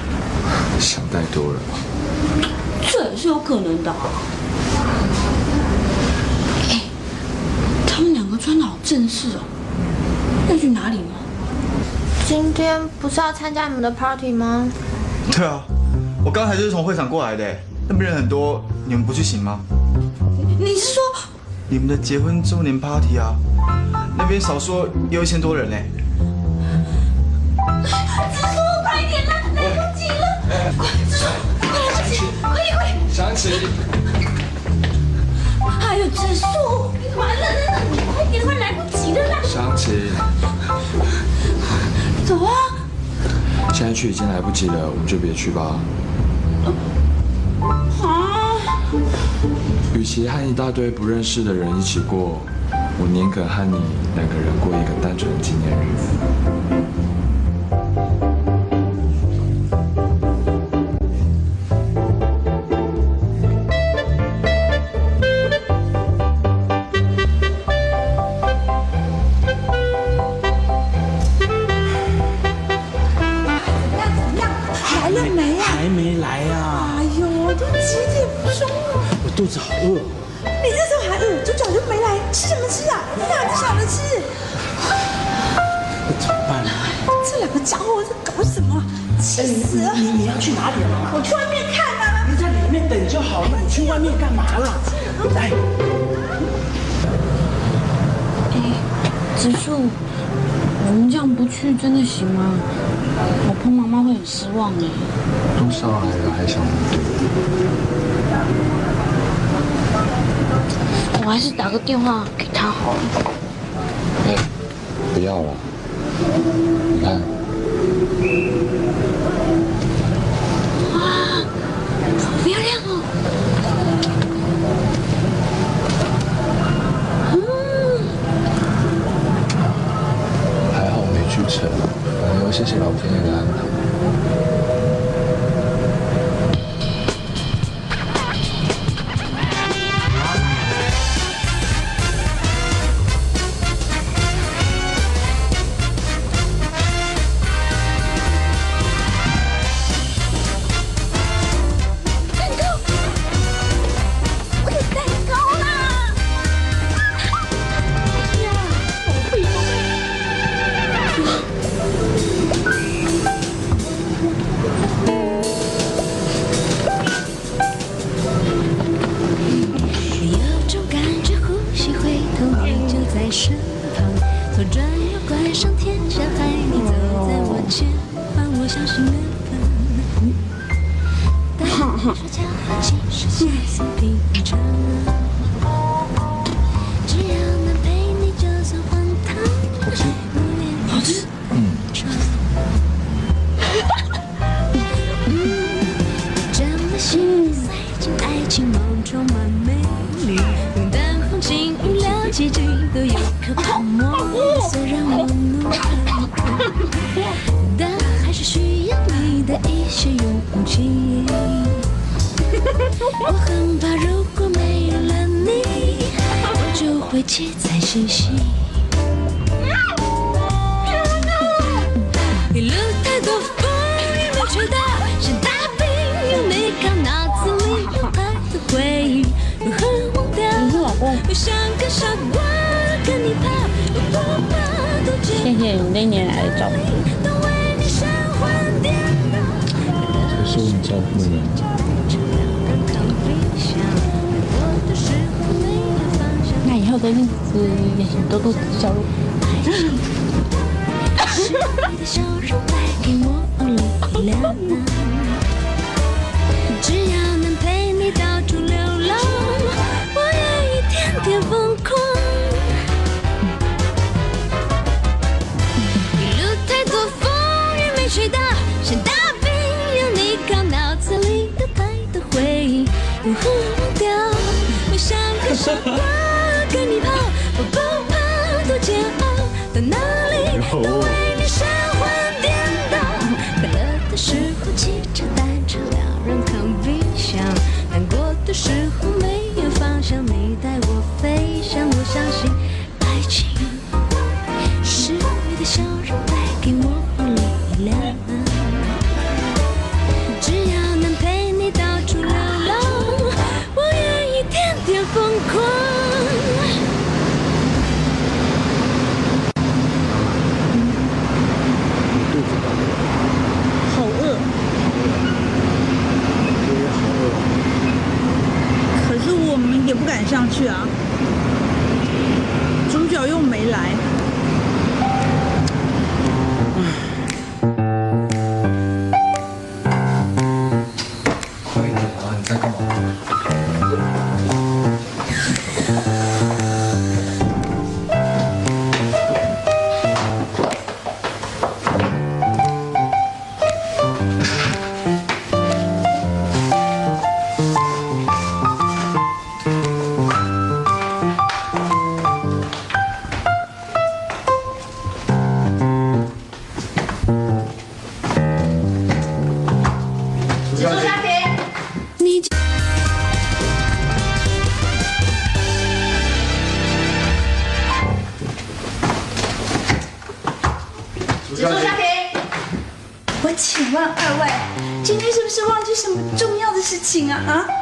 S1: 想太多了。
S5: 这也是有可能的、啊。哎，他们两个穿的好正式哦，要去哪里呢？
S16: 今天不是要参加你们的 party 吗？
S17: 对啊，我刚才就是从会场过来的，那边人很多，你们不去行吗？
S5: 你是说
S17: 你们的结婚周年 party 啊？那边少说也有一千多人呢。
S7: 子树，快点啦，来不及了！快，子树，快来不及，快点快！
S1: 想起，
S7: 还有子树，完了，你快点，快来不及了啦！
S1: 想起，
S5: 走啊！
S1: 现在去已经来不及了，我们就别去吧。
S5: 啊！
S1: 与其和一大堆不认识的人一起过，
S24: 我宁可和你两个人过一个单纯的纪念日子。
S6: 真的行吗？我怕妈妈会很失望哎。
S24: 都上来了还想？
S6: 我还是打个电话给他好了。
S24: 哎，不要了。你看。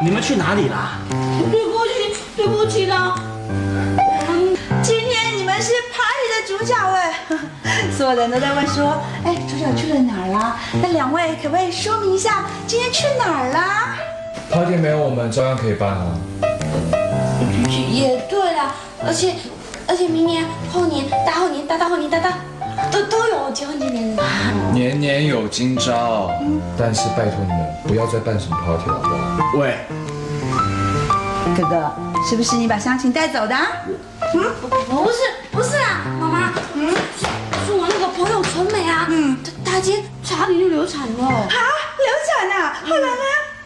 S25: 你
S15: 们去哪里啦？
S4: 对不起，对不起啦。嗯，今天你们是 party 的主角哎，所有人都在问说，哎，主角去了哪儿啦？那两位可不可以说明一下，今天去哪儿啦
S1: ？party 没有我们照样可以办啊。
S6: 也对啦，而且而且明年、后年、大后年、大大后年、大大都都有结婚纪念日。
S1: 年年有今朝，但是拜托你们不要再办什么 party 了，好不好？
S15: 喂，
S4: 哥哥，是不是你把湘琴带走的啊？
S6: 嗯，不是不是啊，妈妈，嗯，是是我那个朋友纯美啊，嗯，她她今天差点就流产了。
S4: 啊，流产啊？后来呢？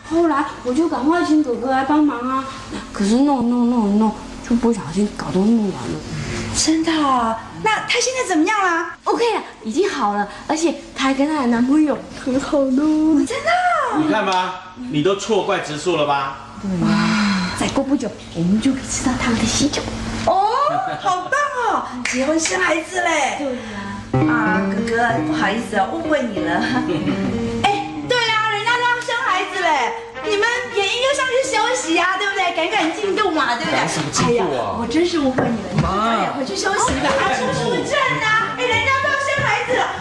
S6: 后来我就赶快请哥哥来帮忙啊，可是弄弄弄弄就不小心搞都弄完了。
S4: 真的啊？那他现在怎么样啦
S6: ？OK 了，已经好了，而且她还跟她的男朋友很好呢。
S4: 真的哦？
S15: 你看吧，你都错怪植树了吧？
S4: 哇！再过不久，我们就可以吃到他们的喜酒。哦，好棒哦！结婚生孩子嘞？
S6: 对呀。
S4: 啊，哥哥，不好意思哦，误会你了。哎，对呀，人家都要生孩子嘞，你们也应该上去休息呀，对不对？赶赶进度嘛，对不对？
S1: 赶什么进度啊
S4: 我真是误会你了，你们早点回去休息吧。啊，出什么证啊？哎，人家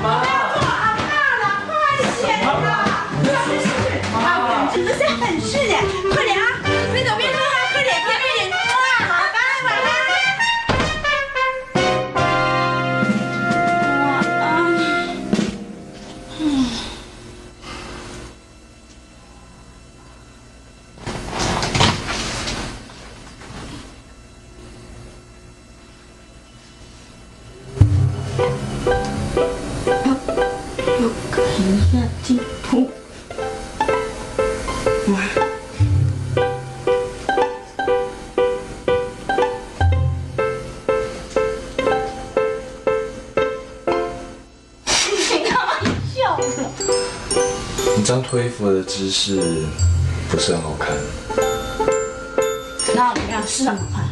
S4: 我们要做阿爸了，快点啦！上去上去！啊，我们真的是很顺哎，
S1: 我的姿势不是很好看。
S6: 那怎么样？是很好看。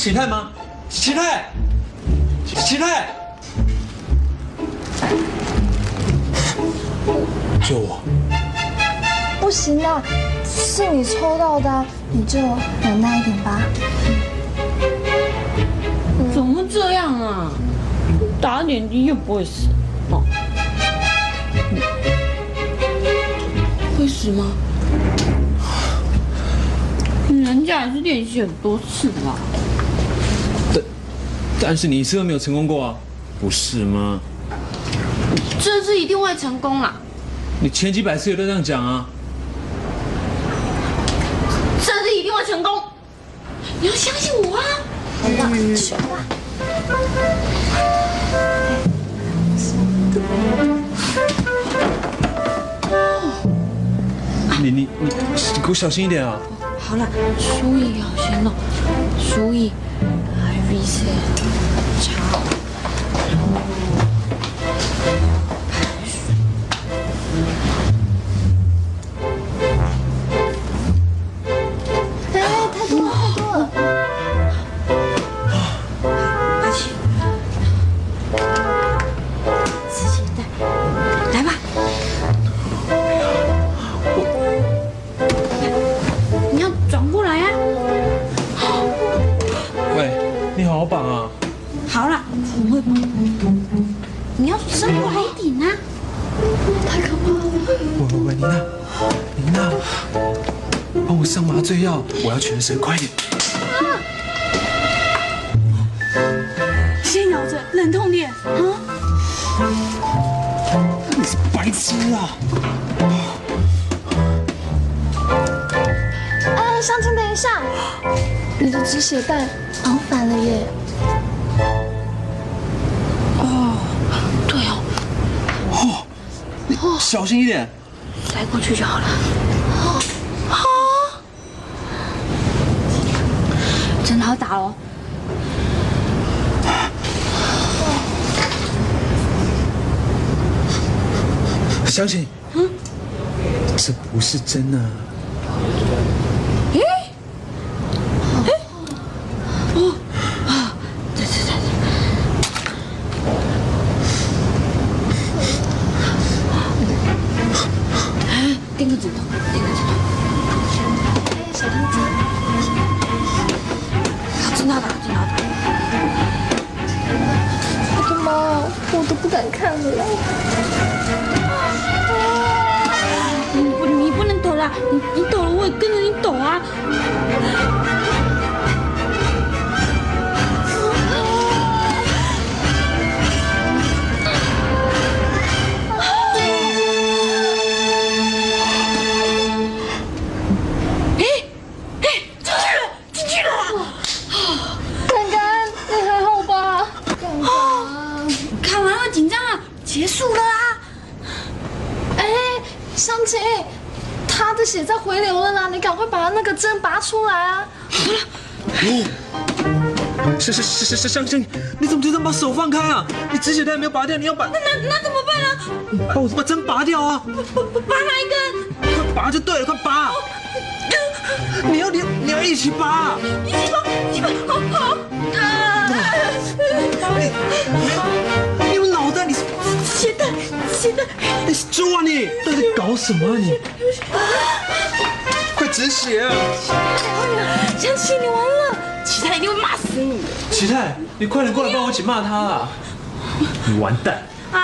S17: 启泰吗？启泰，启泰，救我！
S10: 不行的，是你抽到的啊，你就忍耐一点吧。
S6: 怎么这样啊？打点滴又不会死哦。会死吗？人家也是练习很多次的啦。
S17: 但但是你一次都没有成功过啊，不是吗？
S6: 这次一定会成功啦！
S17: 你前几百次也都这样讲啊。
S6: 这次一定会成功，你要相信我啊！好了，去吧。
S17: 你你你，给我小心一点啊！
S6: 好了，输液要先弄，输液，IV 线，
S12: 快点！
S5: 先咬着，忍痛点啊！
S12: 你是白痴啊！
S10: 哎，湘琴，等一下，你的止血带绑反了耶。
S5: 哦，对哦，
S12: 哦，小心一点。
S5: 塞过去就好了。好，真的好打哦。
S12: 湘琴，
S5: 嗯，
S12: 这不是真的。
S5: 诶，
S12: 是是是是是，湘琴，你怎么就这么把手放开啊？你止血带没有拔掉，你要把
S5: 那那那怎么办啊？
S12: 把我把针拔掉啊！
S5: 拔拔哪一根？
S12: 快拔就对了，快拔！你要你你要一起拔！
S5: 一起拔，一起拔，好好。
S12: 你你有脑袋？你是
S5: 血袋，血带！
S12: 你是猪啊你？到底搞什么啊你？快止血啊！
S5: 湘琴，你完了，其他人一定会骂死你。
S12: 启泰，你快点过来帮我一起骂他啊！你完蛋！
S5: 啊！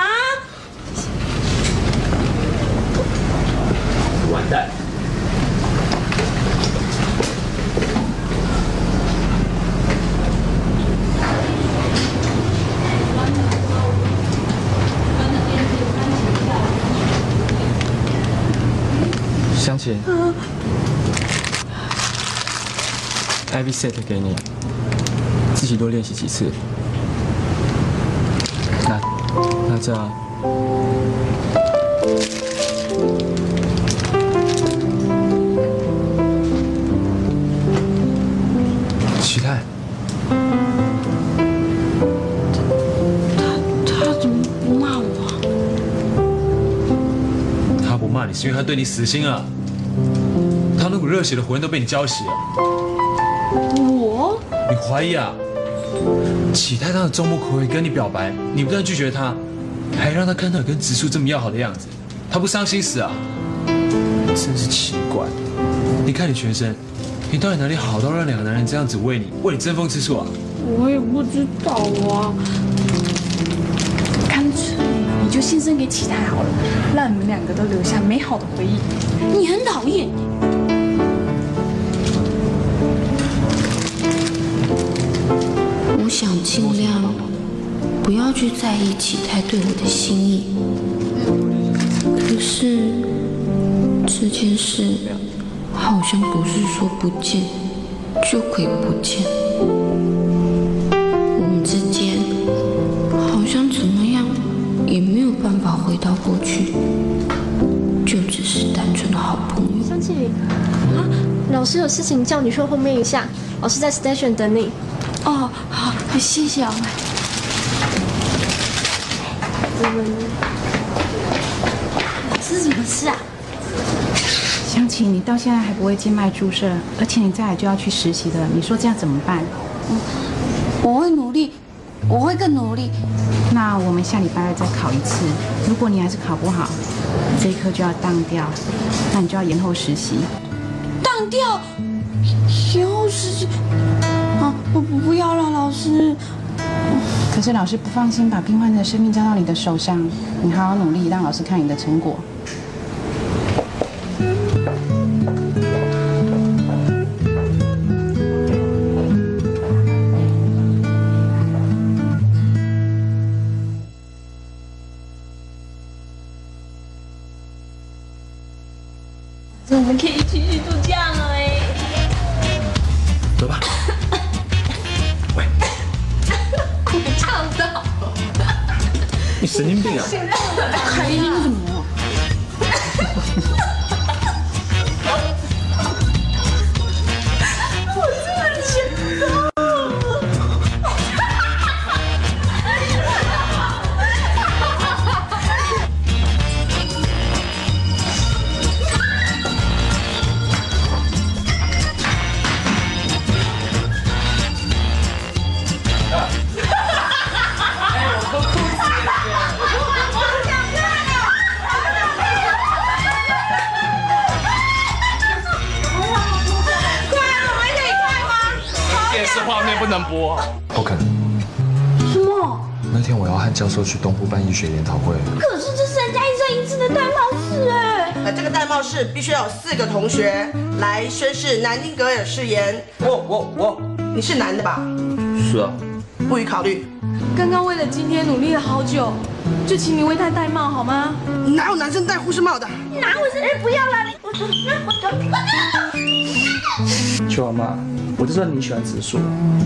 S12: 完蛋！
S2: 湘琴，IV set 给你，自己多练习几次。那那这样，
S12: 启泰，
S5: 他怎么不骂我？
S12: 他不骂你是因为他对你死心啊！他那股热血的魂都被你浇熄了。
S5: 我？
S12: 你怀疑啊？启泰当的中目睽违跟你表白，你不但拒绝他，还让他看到你跟植树这么要好的样子，他不伤心死啊？真是奇怪！你看你全身，你到底哪里好到让两个男人这样子为你为你争风吃醋啊？
S5: 我也不知道啊。干脆你就献身给启泰好了，让你们两个都留下美好的回忆。你很讨厌。
S6: 想尽量不要去在意启泰对我的心意，可是这件事好像不是说不见就可以不见。我们之间好像怎么样也没有办法回到过去，就只是单纯的好朋友。
S10: 湘琴，啊，老师有事情叫你去后面一下，老师在 station 等你。
S5: 哦，好，谢谢啊。
S10: 老师什么事啊？
S26: 湘琴，你到现在还不会静脉注射，而且你再来就要去实习的，你说这样怎么办？
S5: 我会努力，我会更努力。
S26: 那我们下礼拜二再考一次，如果你还是考不好，这一科就要当掉，那你就要延后实习。
S5: 当掉，不要了，老师。
S26: 可是老师不放心把病患的生命交到你的手上，你好好努力，让老师看你的成果。
S1: 学研讨会，
S6: 可是这是人家一生一次的戴帽式哎。
S26: 呃，这个戴帽式必须要有四个同学来宣誓南丁格尔誓言。我我我，你是男的吧？
S27: 是啊。
S26: 不予考虑。
S6: 刚刚为了今天努力了好久，就请你为他戴帽好吗？
S26: 哪有男生戴护士帽的？
S6: 哪回事？哎，不要啦！我我我
S23: 秋儿妈，我就知道你喜欢植树，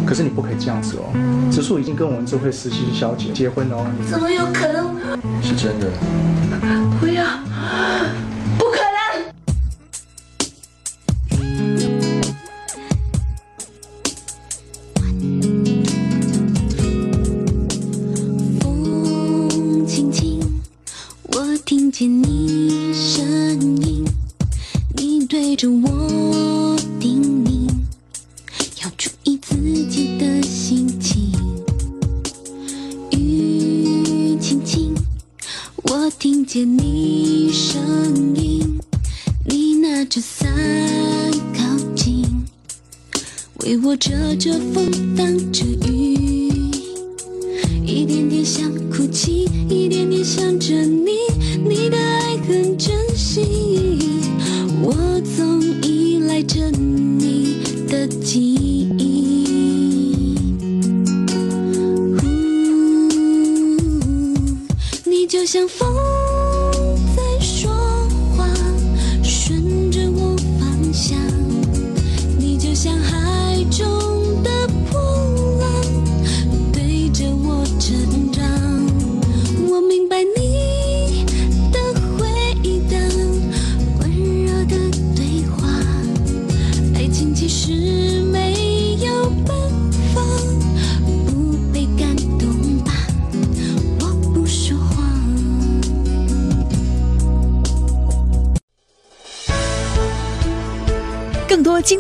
S23: 可是你不可以这样子哦。植树已经跟我们这位实习小姐结婚了哦。
S6: 怎么有可能？
S1: 是真的。
S6: 不要，